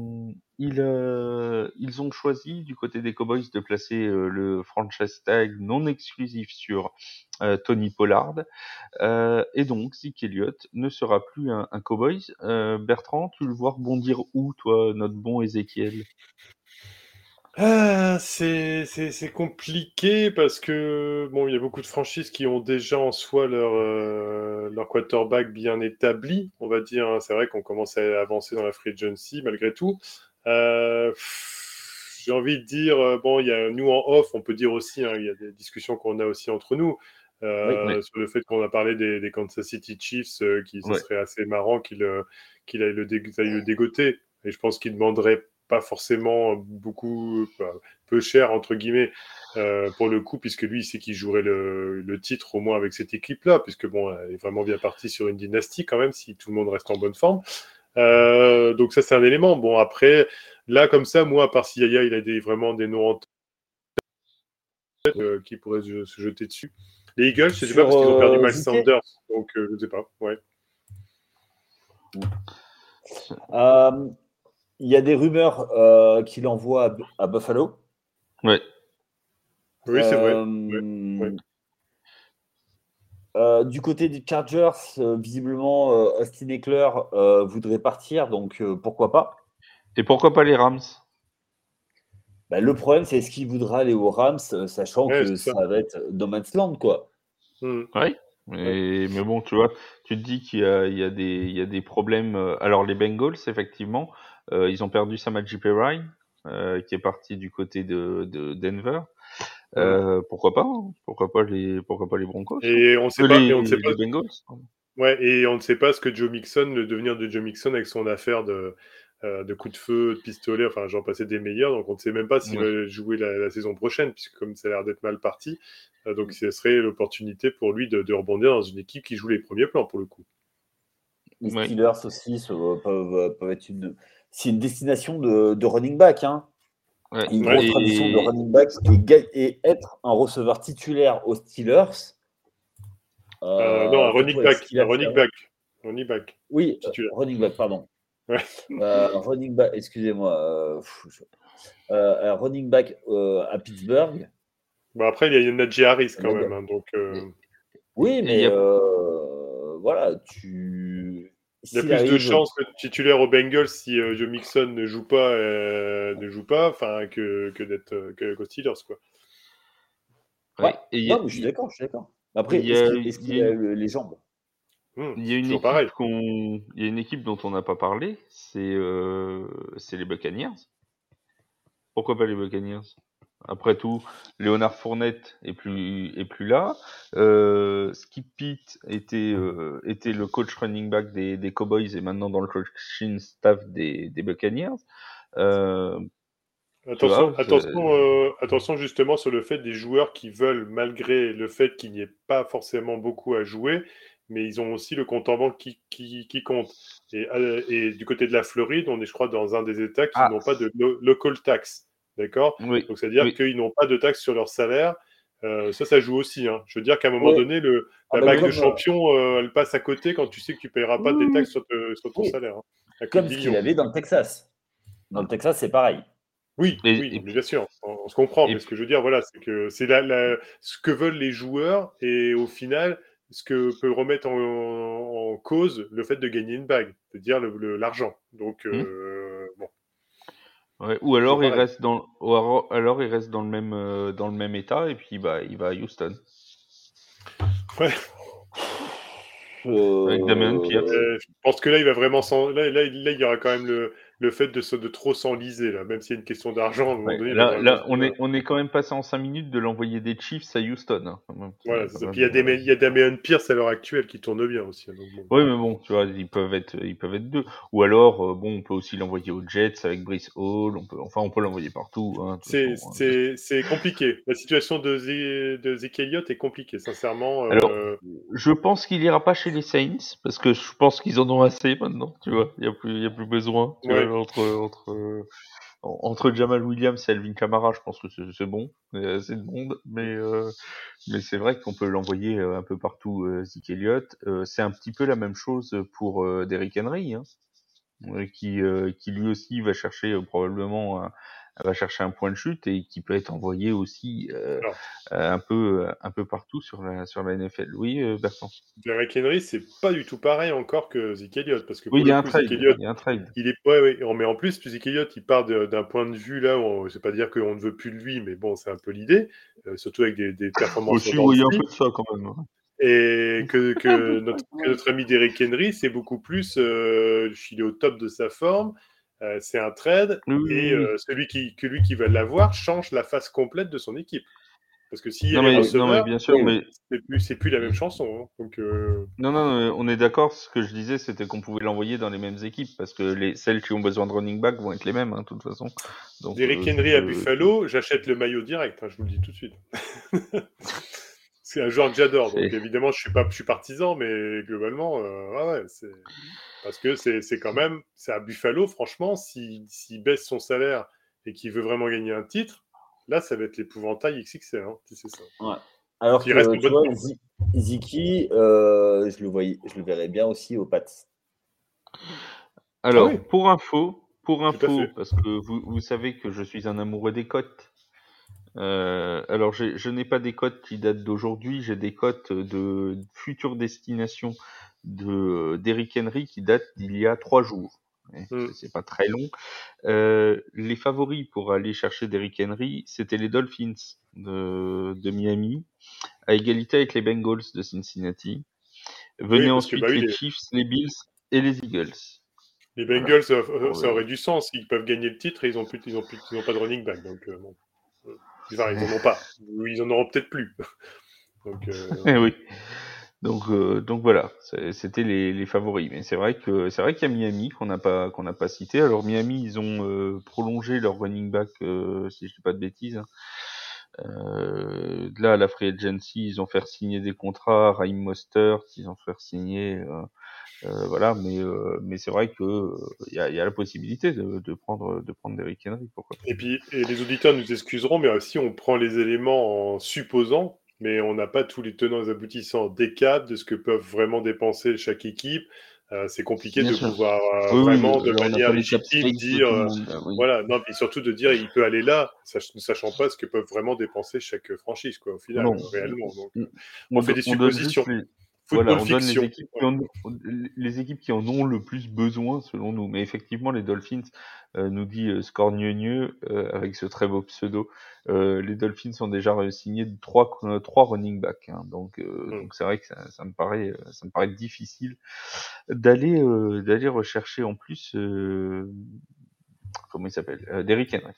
ils, euh, ils ont choisi du côté des Cowboys de placer le franchise tag non exclusif sur Tony Pollard. Et donc, Zeke Elliott ne sera plus un, un Cowboys. Bertrand, tu le vois rebondir où, toi, notre bon Ézéchiel Ah, c'est c'est- c'est compliqué parce que bon, il y a beaucoup de franchises qui ont déjà en soi leur, euh, leur quarterback bien établi, on va dire. hein. C'est vrai qu'on commence à avancer dans la free agency malgré tout. Euh, J'ai envie de dire, euh, bon, il y a nous en off, on peut dire aussi, hein, il y a des discussions qu'on a aussi entre nous. Oui, sur le fait qu'on a parlé des, des Kansas City Chiefs, euh, qui ce serait assez marrant qu'il euh, qu'il aille le, dé- aille le dégoter. Et je pense qu'il demanderait pas forcément beaucoup, enfin, peu cher, entre guillemets, euh, pour le coup, puisque lui, il sait qu'il jouerait le, le titre au moins avec cette équipe-là, puisque bon, elle est vraiment bien partie sur une dynastie quand même, si tout le monde reste en bonne forme. Euh, donc ça, c'est un élément. Bon, après, là, comme ça, moi, à part si Yaya, il a des, vraiment des noms en tête euh, qui pourraient se, se jeter dessus. Les Eagles, je sais Sur, pas, parce qu'ils ont perdu euh, Miles? Sanders, donc euh, je sais pas. Ouais. Il y a des rumeurs euh, qu'il envoie à, Bu- à Buffalo. Ouais. Oui, c'est vrai. Euh, ouais. euh, du côté des Chargers, euh, visiblement, euh, Austin Eckler euh, voudrait partir, donc euh, pourquoi pas Et pourquoi pas les Rams? Bah, Le problème, c'est est-ce qu'il voudra aller aux Rams, sachant Ouais, que ça. ça. va être No Man's Land, quoi. Hmm. Et- Mais bon, tu vois, tu te dis qu'il y a, y des, il y a des problèmes. Alors les Bengals, effectivement, ils ont perdu Samaji Perine, euh, qui est parti du côté de, de Denver. Euh, pourquoi pas hein Pourquoi pas les, pourquoi pas les Broncos hein Et on sait Euh, pas, les, et on ne sait pas, les Bengals ouais, et on ne sait pas ce que Joe Mixon, le devenir de Joe Mixon avec son affaire de, euh, de coups de feu, de pistolet, enfin, j'en passais des meilleurs, donc on ne sait même pas s'il Ouais. va jouer la, la saison prochaine, puisque comme ça a l'air d'être mal parti, euh, donc ce serait l'opportunité pour lui de, de rebondir dans une équipe qui joue les premiers plans pour le coup. Les Ouais. Steelers aussi se- peuvent, peuvent être une. C'est une destination de, de running back. Hein. Ouais. Une grosse Et- tradition de running back et, être un receveur titulaire aux Steelers. Euh, non, un running back, qu'il a un running back, running back. Oui, euh, running back, pardon. Ouais. Euh, running back, excusez-moi. euh, je- euh, un running back euh, à Pittsburgh. Bon, après, il y a Najee Harris quand même, hein, donc euh, Oui, mais a- euh, voilà, tu. Il y a plus de chances que titulaire aux Bengals si euh, Joe Mixon ne joue pas, euh, ne joue pas, enfin que, que d'être euh, que, qu'aux Steelers quoi. Ouais. Ouais. Et a- Non, mais je suis d'accord, je suis d'accord. Après, il y est-ce a- qu'il a les jambes? Hmm, Il y a une équipe pareil. qu'on, il y a une équipe dont on n'a pas parlé, c'est euh, c'est les Buccaneers. Pourquoi pas les Buccaneers? Après tout, Léonard Fournette est plus est plus là. Euh, Skip Pitt était euh, était le coach running back des, des Cowboys et maintenant dans le coaching staff des, des Buccaneers. Euh, Attention, vois, attention, attention justement sur le fait des joueurs qui veulent, malgré le fait qu'il n'y ait pas forcément beaucoup à jouer, mais ils ont aussi le compte en banque qui, qui, qui compte. Et, et du côté de la Floride, on est, je crois, dans un des États qui Ah. n'ont pas de lo- local tax. D'accord oui, Donc, c'est-à-dire Oui. qu'ils n'ont pas de taxes sur leur salaire. Euh, ça, ça joue aussi. Hein. Je veux dire qu'à un moment Ouais. donné, le, Ah la bah bague comme, de champion, euh, elle passe à côté quand tu sais que tu ne payeras pas Oui, des oui. taxes sur, te- sur ton Oui. salaire. hein. Comme ce qu'il avait dans le Texas. Dans le Texas, c'est pareil. Oui, Et- oui, et bien sûr, on, on se comprend. et mais ce que je veux dire, voilà, c'est que c'est la, la- ce que veulent les joueurs et au final, ce que peut remettre en, en cause le fait de gagner une bague, c'est-à-dire l'argent. Donc, euh, bon. Ouais, ou alors il reste dans ou alors, alors il reste dans le même euh, dans le même état et puis bah il va à Houston. Euh, Avec Damien Pierce. Euh, je pense que là, il va vraiment s'en- là, là, là, il y aura quand même le, le fait de, se- de trop s'enliser, là, même s'il y a une question d'argent. Ouais, là, là se on dire, est on est quand même passé en 5 minutes de l'envoyer des Chiefs à Houston. hein. Voilà, ça. Puis il y a, des, il y a Damien Pierce à l'heure actuelle qui tourne bien aussi. hein, donc bon. Oui, mais bon, tu vois, ils peuvent être, ils peuvent être deux. Ou alors, euh, bon, on peut aussi l'envoyer aux Jets avec Brice Hall. On peut, enfin, on peut l'envoyer partout. Hein, C'est hein. c'est- compliqué. La situation de, Zé, de Zeke Elliott est compliquée, sincèrement. euh, Alors, Je pense qu'il ira pas chez les Saints parce que je pense qu'ils en ont assez maintenant. Tu vois, il y a plus, y a plus besoin. Ouais. Entre entre entre Jamal Williams et Alvin Kamara, je pense que c'est c'est bon. Assez de monde, mais euh, mais c'est vrai qu'on peut l'envoyer euh, un peu partout. Euh, Zeke Elliott, Euh, c'est un petit peu la même chose pour Derrick Henry. Hein. qui, qui lui aussi va chercher probablement va chercher un point de chute et qui peut être envoyé aussi euh, euh, un peu un peu partout sur la sur la NFL. Oui, euh, Bertrand. Derrick Henry, c'est pas du tout pareil encore que Zeke Elliott. Parce que Oui, il y a un coup, trade. Elliott, Il y a un trade. il est ouais, ouais, mais en plus, Zeke Elliott, il part d'un point de vue là où on- c'est pas dire qu'on ne veut plus de lui, mais bon, c'est un peu l'idée, euh, surtout avec des, des performances Aussi, oui, il y a un peu de ça quand même. hein. Et que, que notre, que notre ami Derrick Henry, c'est beaucoup plus, euh, il est au top de sa forme, euh, c'est un trade et euh, celui qui, que lui qui va l'avoir change la face complète de son équipe. Parce que a Non, mais, non, receveurs, mais bien sûr, mais c'est plus, c'est plus la même chanson. hein. Donc, euh, non, non, on est d'accord. Ce que je disais, c'était qu'on pouvait l'envoyer dans les mêmes équipes parce que les celles qui ont besoin de running back vont être les mêmes, hein, de toute façon. Donc, Derrick Henry à Buffalo, j'achète le maillot direct, hein, je vous le dis tout de suite. c'est un joueur que j'adore, donc évidemment je suis pas, je suis partisan, mais globalement, euh, ouais, ouais, c'est parce que c'est c'est quand même, c'est à Buffalo, franchement, s'il s'il baisse son salaire et qu'il veut vraiment gagner un titre, là ça va être l'épouvantail XXL, hein, si c'est ça. Alors Qui reste tu vois, Ziki, euh, je, le voyais, je le verrais bien aussi aux Pats. Alors, Ah oui. pour info, pour info, parce que vous, vous savez que je suis un amoureux des cotes. Euh, alors, je n'ai pas des cotes qui datent d'aujourd'hui, j'ai des cotes de futures destinations de d'Eric Henry qui datent d'il y a trois jours. Ouais, Mm. C'est pas très long. Euh, les favoris pour aller chercher Derrick Henry, c'était les Dolphins de, de Miami, à égalité avec les Bengals de Cincinnati. Venaient que, ensuite bah oui, les les- Chiefs, les Bills et les Eagles. Les Bengals, ça aurait du sens, ils peuvent gagner le titre et ils ont plus, ils ont plus, ils ont pas de running back, donc euh, bon. Euh, ils en ont pas, ils en auront peut-être plus. donc, euh, Eh oui. Donc, euh, donc voilà, c'était les, les favoris. Mais c'est vrai que c'est vrai qu'il y a Miami qu'on n'a pas qu'on n'a pas cité. Alors Miami, ils ont euh, prolongé leur running back, euh, si je dis pas de bêtises. hein. Euh, là, à la free agency, ils ont fait signer des contrats, Raheem Mostert, ils ont fait signer, euh, voilà. Mais euh, mais c'est vrai que euh, il y, a, il y a la possibilité de, de prendre de prendre Derrick Henry, pourquoi. Et puis, et les auditeurs nous excuseront, mais aussi on prend les éléments en supposant, mais on n'a pas tous les tenants et aboutissants des caps, de ce que peuvent vraiment dépenser chaque équipe. Euh, c'est compliqué Bien de sûr. pouvoir euh, oui, vraiment, de manière légitime, dire, euh, monde, ah oui. voilà, non, puis surtout de dire, il peut aller là, sach- ne sachant pas ce que peuvent vraiment dépenser chaque franchise, quoi, au final, Non. réellement. Donc, On, on fait des suppositions. Voilà, on donne les équipes, qui en, ont- les équipes qui en ont le plus besoin selon nous. Mais effectivement, les Dolphins, euh, nous dit euh, Scorgneux, euh, avec ce très beau pseudo, euh, les Dolphins ont déjà signé trois, euh, trois running backs. hein. donc, euh, Mm. donc c'est vrai que ça, ça me paraît, ça me paraît difficile d'aller, euh, d'aller rechercher en plus, euh, comment il s'appelle, Derrick Henry.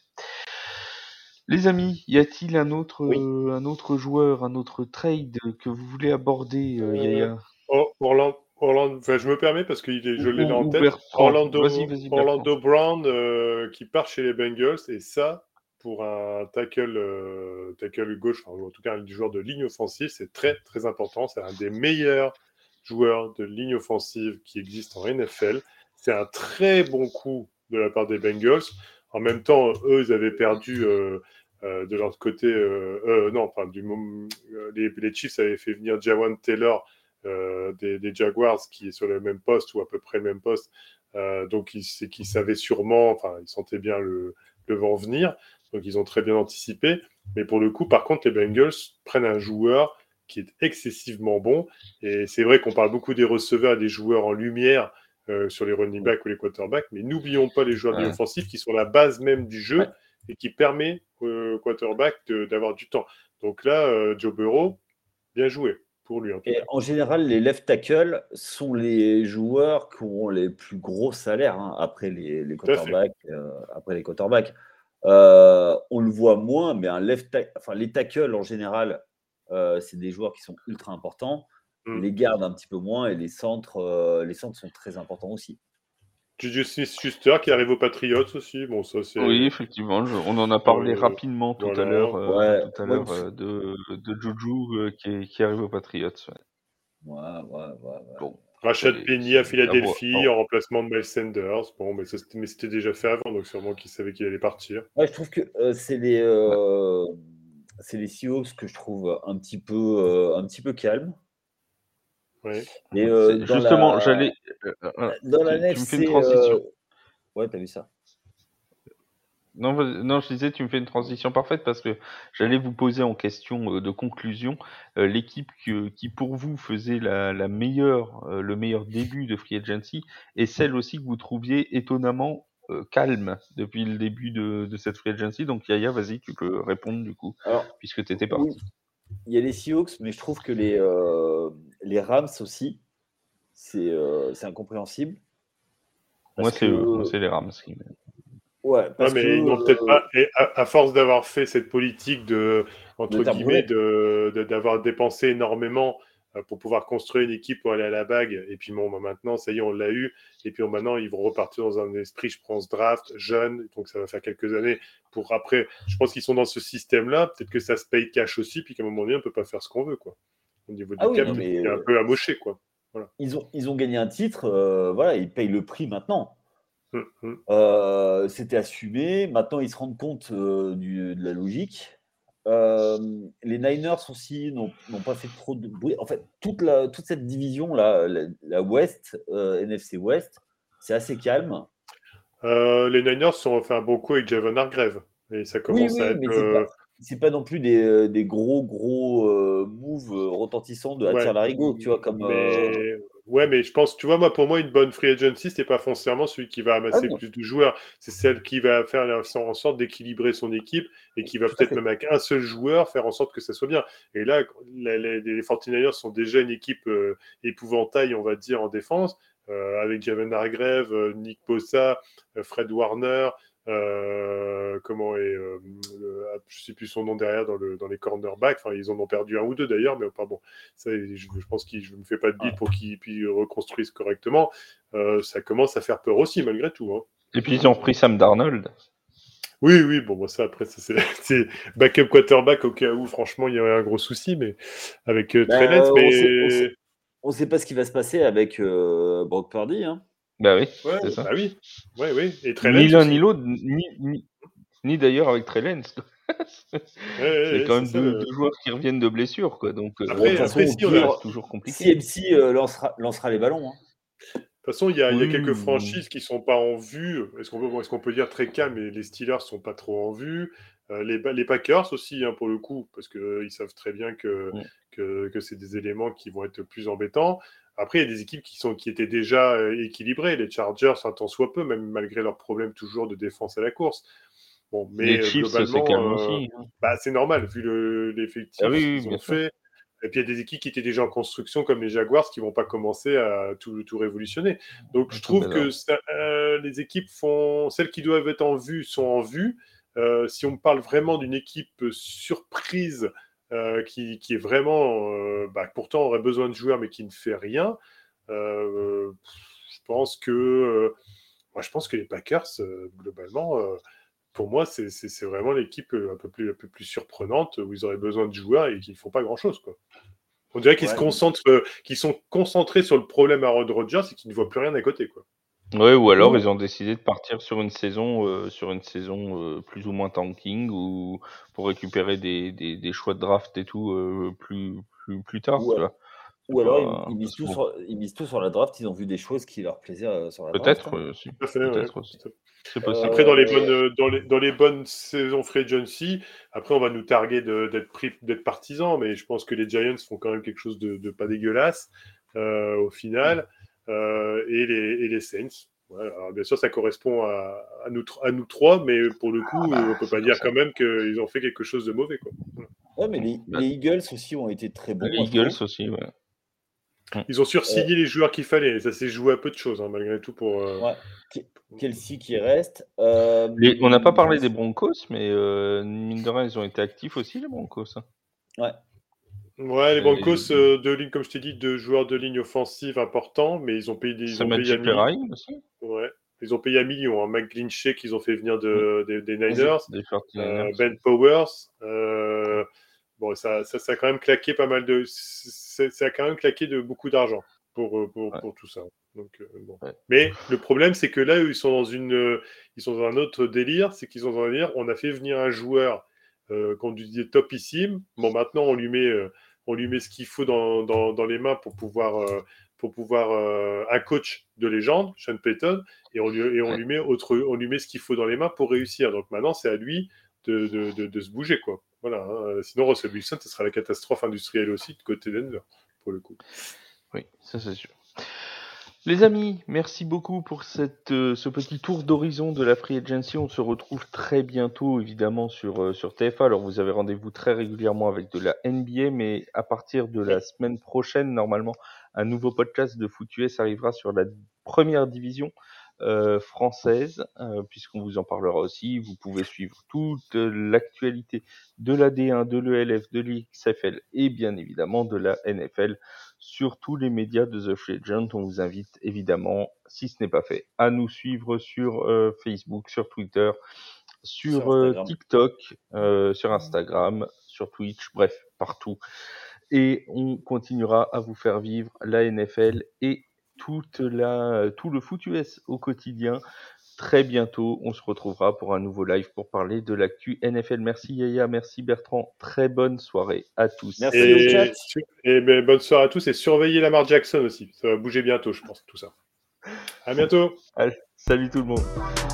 Les amis, y a-t-il un autre, Oui. euh, un autre joueur, un autre trade que vous voulez aborder, euh, Euh, Yaya Oh, Orlando, Orlando, enfin, je me permets parce que il est, je Ou- l'ai là en ou tête. Bertrand. Orlando, Vas-y, vas-y, Orlando Brown euh, qui part chez les Bengals et ça pour un tackle, euh, tackle gauche, enfin, en tout cas un joueur de ligne offensive, c'est très très important. C'est un des meilleurs joueurs de ligne offensive qui existe en NFL. C'est un très bon coup de la part des Bengals. En même temps, eux, ils avaient perdu euh, euh, de leur côté, euh, non, enfin, du les, les Chiefs avaient fait venir Jawan Taylor des, Jaguars qui est sur le même poste ou à peu près le même poste. Donc, c'est qu'ils savaient sûrement, enfin, ils sentaient bien le, le vent venir. Donc, ils ont très bien anticipé. Mais pour le coup, par contre, les Bengals prennent un joueur qui est excessivement bon. Et c'est vrai qu'on parle beaucoup des receveurs et des joueurs en lumière euh, sur les running backs ou les quarterbacks. Mais n'oublions pas les joueurs Ouais. offensifs qui sont la base même du jeu Ouais. et qui permet aux quarterbacks de- d'avoir du temps. Donc là, euh, Joe Burrow, bien joué pour lui en tout Et cas. en général, les left tackles sont les joueurs qui ont les plus gros salaires hein, après les, quarterbacks. euh, après les quarterbacks. Euh, on le voit moins, mais un left enfin, les tackles en général, euh, c'est des joueurs qui sont ultra importants. Mm. Les gardes un petit peu moins et les centres, euh, les centres sont très importants aussi. Juju Smith-Schuster qui arrive aux Patriots aussi. Bon, ça c'est. Oui, effectivement, je- on en a parlé Euh, rapidement tout à l'heure, euh, Ouais, tout à ouais, l'heure euh, de, de Juju euh, qui, est- qui arrive aux Patriots. ouais. Ouais, ouais, ouais, ouais. Bon, Rachad Penny à Philadelphie en remplacement de Miles Sanders. Bon, mais ça, c'était mais c'était déjà fait avant, donc sûrement qu'il savait qu'il allait partir. Ouais, je trouve que euh, c'est les, euh, c'est les Seahawks que je trouve un petit peu, euh, un petit peu calmes. Ouais. Et euh, Justement, la- j'allais. euh, euh, Dans la tu- tu me fais une transition. euh, Ouais, t'as vu ça. Non, non, je disais, tu me fais une transition parfaite parce que j'allais vous poser en question de conclusion euh, l'équipe qui, pour vous, faisait la, la meilleure, euh, le meilleur début de Free Agency et celle aussi que vous trouviez étonnamment euh, calme depuis le début de, de cette Free Agency. Donc, Yaya, vas-y, tu peux répondre du coup, Alors, puisque tu étais parti. il y a les Seahawks, mais je trouve que les, euh, les Rams aussi, c'est euh, incompréhensible. Moi, c'est c'est les Rams. Ouais, parce mais ils n'ont peut-être pas. Et à, force d'avoir fait cette politique de entre guillemets d'avoir dépensé énormément euh, pour pouvoir construire une équipe pour aller à la bague. Et puis bon, bah, maintenant, ça y est, on l'a eu. Et puis maintenant, ils vont repartir dans un esprit, je pense, draft, jeune. Donc ça va faire quelques années pour après. Je pense qu'ils sont dans ce système-là. Peut-être que ça se paye cash aussi, puis qu'à un moment donné, on peut pas faire ce qu'on veut, quoi. Au niveau du ah cap, c'est un peu amoché, quoi. Ils, ont, ils ont gagné un titre, euh, voilà, ils payent le prix maintenant. Hum, hum. Euh, c'était assumé. Maintenant, ils se rendent compte du, de la logique. Euh, les Niners aussi n'ont pas fait trop de bruit. En fait, toute, la, toute cette division-là, la, West, euh, NFC West, c'est assez calme. Euh, les Niners sont fait un bon coup avec Javon Hargrave. Et ça commence à être. C'est pas, non plus des, des gros, gros moves retentissants de Hatir Larigo, tu vois, comme. Ouais, mais je pense, tu vois, moi, pour moi, une bonne free agency, c'est pas foncièrement celui qui va amasser ah plus de joueurs. C'est celle qui va faire en sorte d'équilibrer son équipe et qui va peut-être même avec un seul joueur faire en sorte que ça soit bien. Et là, les, les, 49ers sont déjà une équipe euh, épouvantail, on va dire, en défense, euh, avec Javen Hargrave, euh, Nick Bossa, Fred Warner, euh, comment est, euh, ah, je sais plus son nom derrière dans, le, dans les cornerbacks. Enfin, ils en ont perdu un ou deux d'ailleurs, mais pas bon. Ça, je, pense qu'il je me fais pas de bille pour qu'ils reconstruisent correctement. Euh, ça commence à faire peur aussi malgré tout. Hein. Et puis ils ont pris Sam Darnold. Oui, oui, bon, bon ça après, c'est backup quarterback au cas où, franchement, il y aurait un gros souci, mais avec euh, bah, mais... On ne sait, pas ce qui va se passer avec Brock Purdy. Hein. Bah oui, c'est ça. Bah oui, ouais, oui. Et ni l'un ni l'autre, ni, ni, d'ailleurs avec Trellens. c'est quand même deux, joueurs qui reviennent de blessure, quoi. Donc, euh, après, après si toujours compliqué. CMC euh, lancera, lancera, les ballons. Hein. De toute façon, il y a, y a quelques franchises qui sont pas en vue. Est-ce qu'on peut, est qu'on peut dire très calme, mais les Steelers sont pas trop en vue. Euh, les, les, Packers aussi, hein, pour le coup, parce qu'ils savent très bien que, que, que c'est des éléments qui vont être plus embêtants. Après, il y a des équipes qui, sont, qui étaient déjà euh, équilibrées. Les Chargers, un tant soit peu, même malgré leurs problèmes toujours de défense à la course. Bon, mais les euh, globalement, euh, hein. bah, c'est normal vu l'effectif ah qu'ils ont fait. Et puis il y a des équipes qui étaient déjà en construction, comme les Jaguars, qui vont pas commencer à tout, tout révolutionner. Donc je trouve que les équipes font, celles qui doivent être en vue sont en vue. si on parle vraiment d'une équipe surprise euh, qui, est vraiment, euh, bah, pourtant aurait besoin de joueurs, mais qui ne fait rien. Euh, je pense que, moi, je pense que les Packers, globalement, pour moi, c'est vraiment l'équipe un peu plus, un peu plus surprenante où ils auraient besoin de joueurs et qui ne font pas grand chose, quoi. On dirait qu'ils se concentrent, qu'ils sont concentrés sur le problème à Rod Rogers et qu'ils ne voient plus rien à côté, quoi. Ouais, ou alors ils ont décidé de partir sur une saison, euh, sur une saison euh, plus ou moins tanking ou pour récupérer des, des, des choix de draft et tout euh, plus, plus, plus tard. Vois. ou alors ils, misent tout sur, ils, misent tout sur, la draft, ils ont vu des choses qui leur plaisaient sur la draft. Peut-être hein. aussi. Peut-être aussi. Après, dans les, bonnes, dans, les, dans les bonnes saisons free agency, après, on va nous targuer d'être partisans, mais je pense que les Giants font quand même quelque chose de, de pas dégueulasse au final. Euh, et, les, et les Saints. Alors, bien sûr, ça correspond à, à, nous, à nous trois, mais pour le coup, ah bah, on ne peut pas dire quand même qu'ils ont fait quelque chose de mauvais. Quoi. Ouais, mais les, les, Eagles aussi ont été très bons. Les Eagles aussi, ouais. Ils ont sursigné les joueurs qu'il fallait. Ça s'est joué à peu de choses, hein, malgré tout. pour. Euh... Ouais. Kelsey qui reste. Euh... on n'a pas parlé des Broncos, mais euh, mine de rien, ils ont été actifs aussi, les Broncos. Hein. Ouais. Ouais, les Broncos euh, de ligne, comme je t'ai dit, deux joueurs de ligne offensive importants, mais ils ont payé des. Ils ont payé aussi. Ouais. Ils ont payé à millions. Hein. McGlinchey qu'ils ont fait venir de, des, Niners, euh, Ben Powers. Euh, bon, ça, ça, ça, a quand même claqué pas mal de. Ça a quand même claqué de beaucoup d'argent pour, pour, pour, tout ça. Donc, bon. Mais le problème, c'est que là, ils sont dans une, ils sont dans un autre délire, c'est qu'ils sont dans un délire. On a fait venir un joueur qu'on disait topissime. Bon, maintenant, on lui met on lui met ce qu'il faut dans, dans, les mains pour pouvoir, euh, pour pouvoir euh, un coach de légende, Sean Payton, et on lui, et on lui, met, autre, on lui met ce qu'il faut dans les mains pour réussir. Donc maintenant, c'est à lui de, de, de, se bouger. Quoi. Voilà, hein. Sinon, Russell Wilson, ce sera la catastrophe industrielle aussi de côté Denver, pour le coup. Oui, ça c'est sûr. Les amis, merci beaucoup pour euh, ce petit tour d'horizon de la Free Agency. On se retrouve très bientôt, évidemment, sur, euh, sur TFA. Alors, vous avez rendez-vous très régulièrement avec de la NBA, mais à partir de la semaine prochaine, normalement, un nouveau podcast de Foot US arrivera sur la première division euh, française, euh, puisqu'on vous en parlera aussi. Vous pouvez suivre toute l'actualité de la D1, de l'ELF, de l'XFL et bien évidemment de la NFL sur tous les médias de The Free Agent. On vous invite évidemment, si ce n'est pas fait, à nous suivre sur euh, Facebook, sur Twitter, sur, Sur euh. TikTok, euh, sur Instagram, sur Twitch, bref, partout. Et on continuera à vous faire vivre la NFL et toute la, tout le foot US au quotidien. Très bientôt, on se retrouvera pour un nouveau live pour parler de l'actu NFL. Merci Yaya, merci Bertrand. Très bonne soirée à tous. Merci. Et, chat. et ben, bonne soirée à tous et surveillez Lamar Jackson aussi. Ça va bouger bientôt, je pense, tout ça. À bientôt. Allez, salut tout le monde.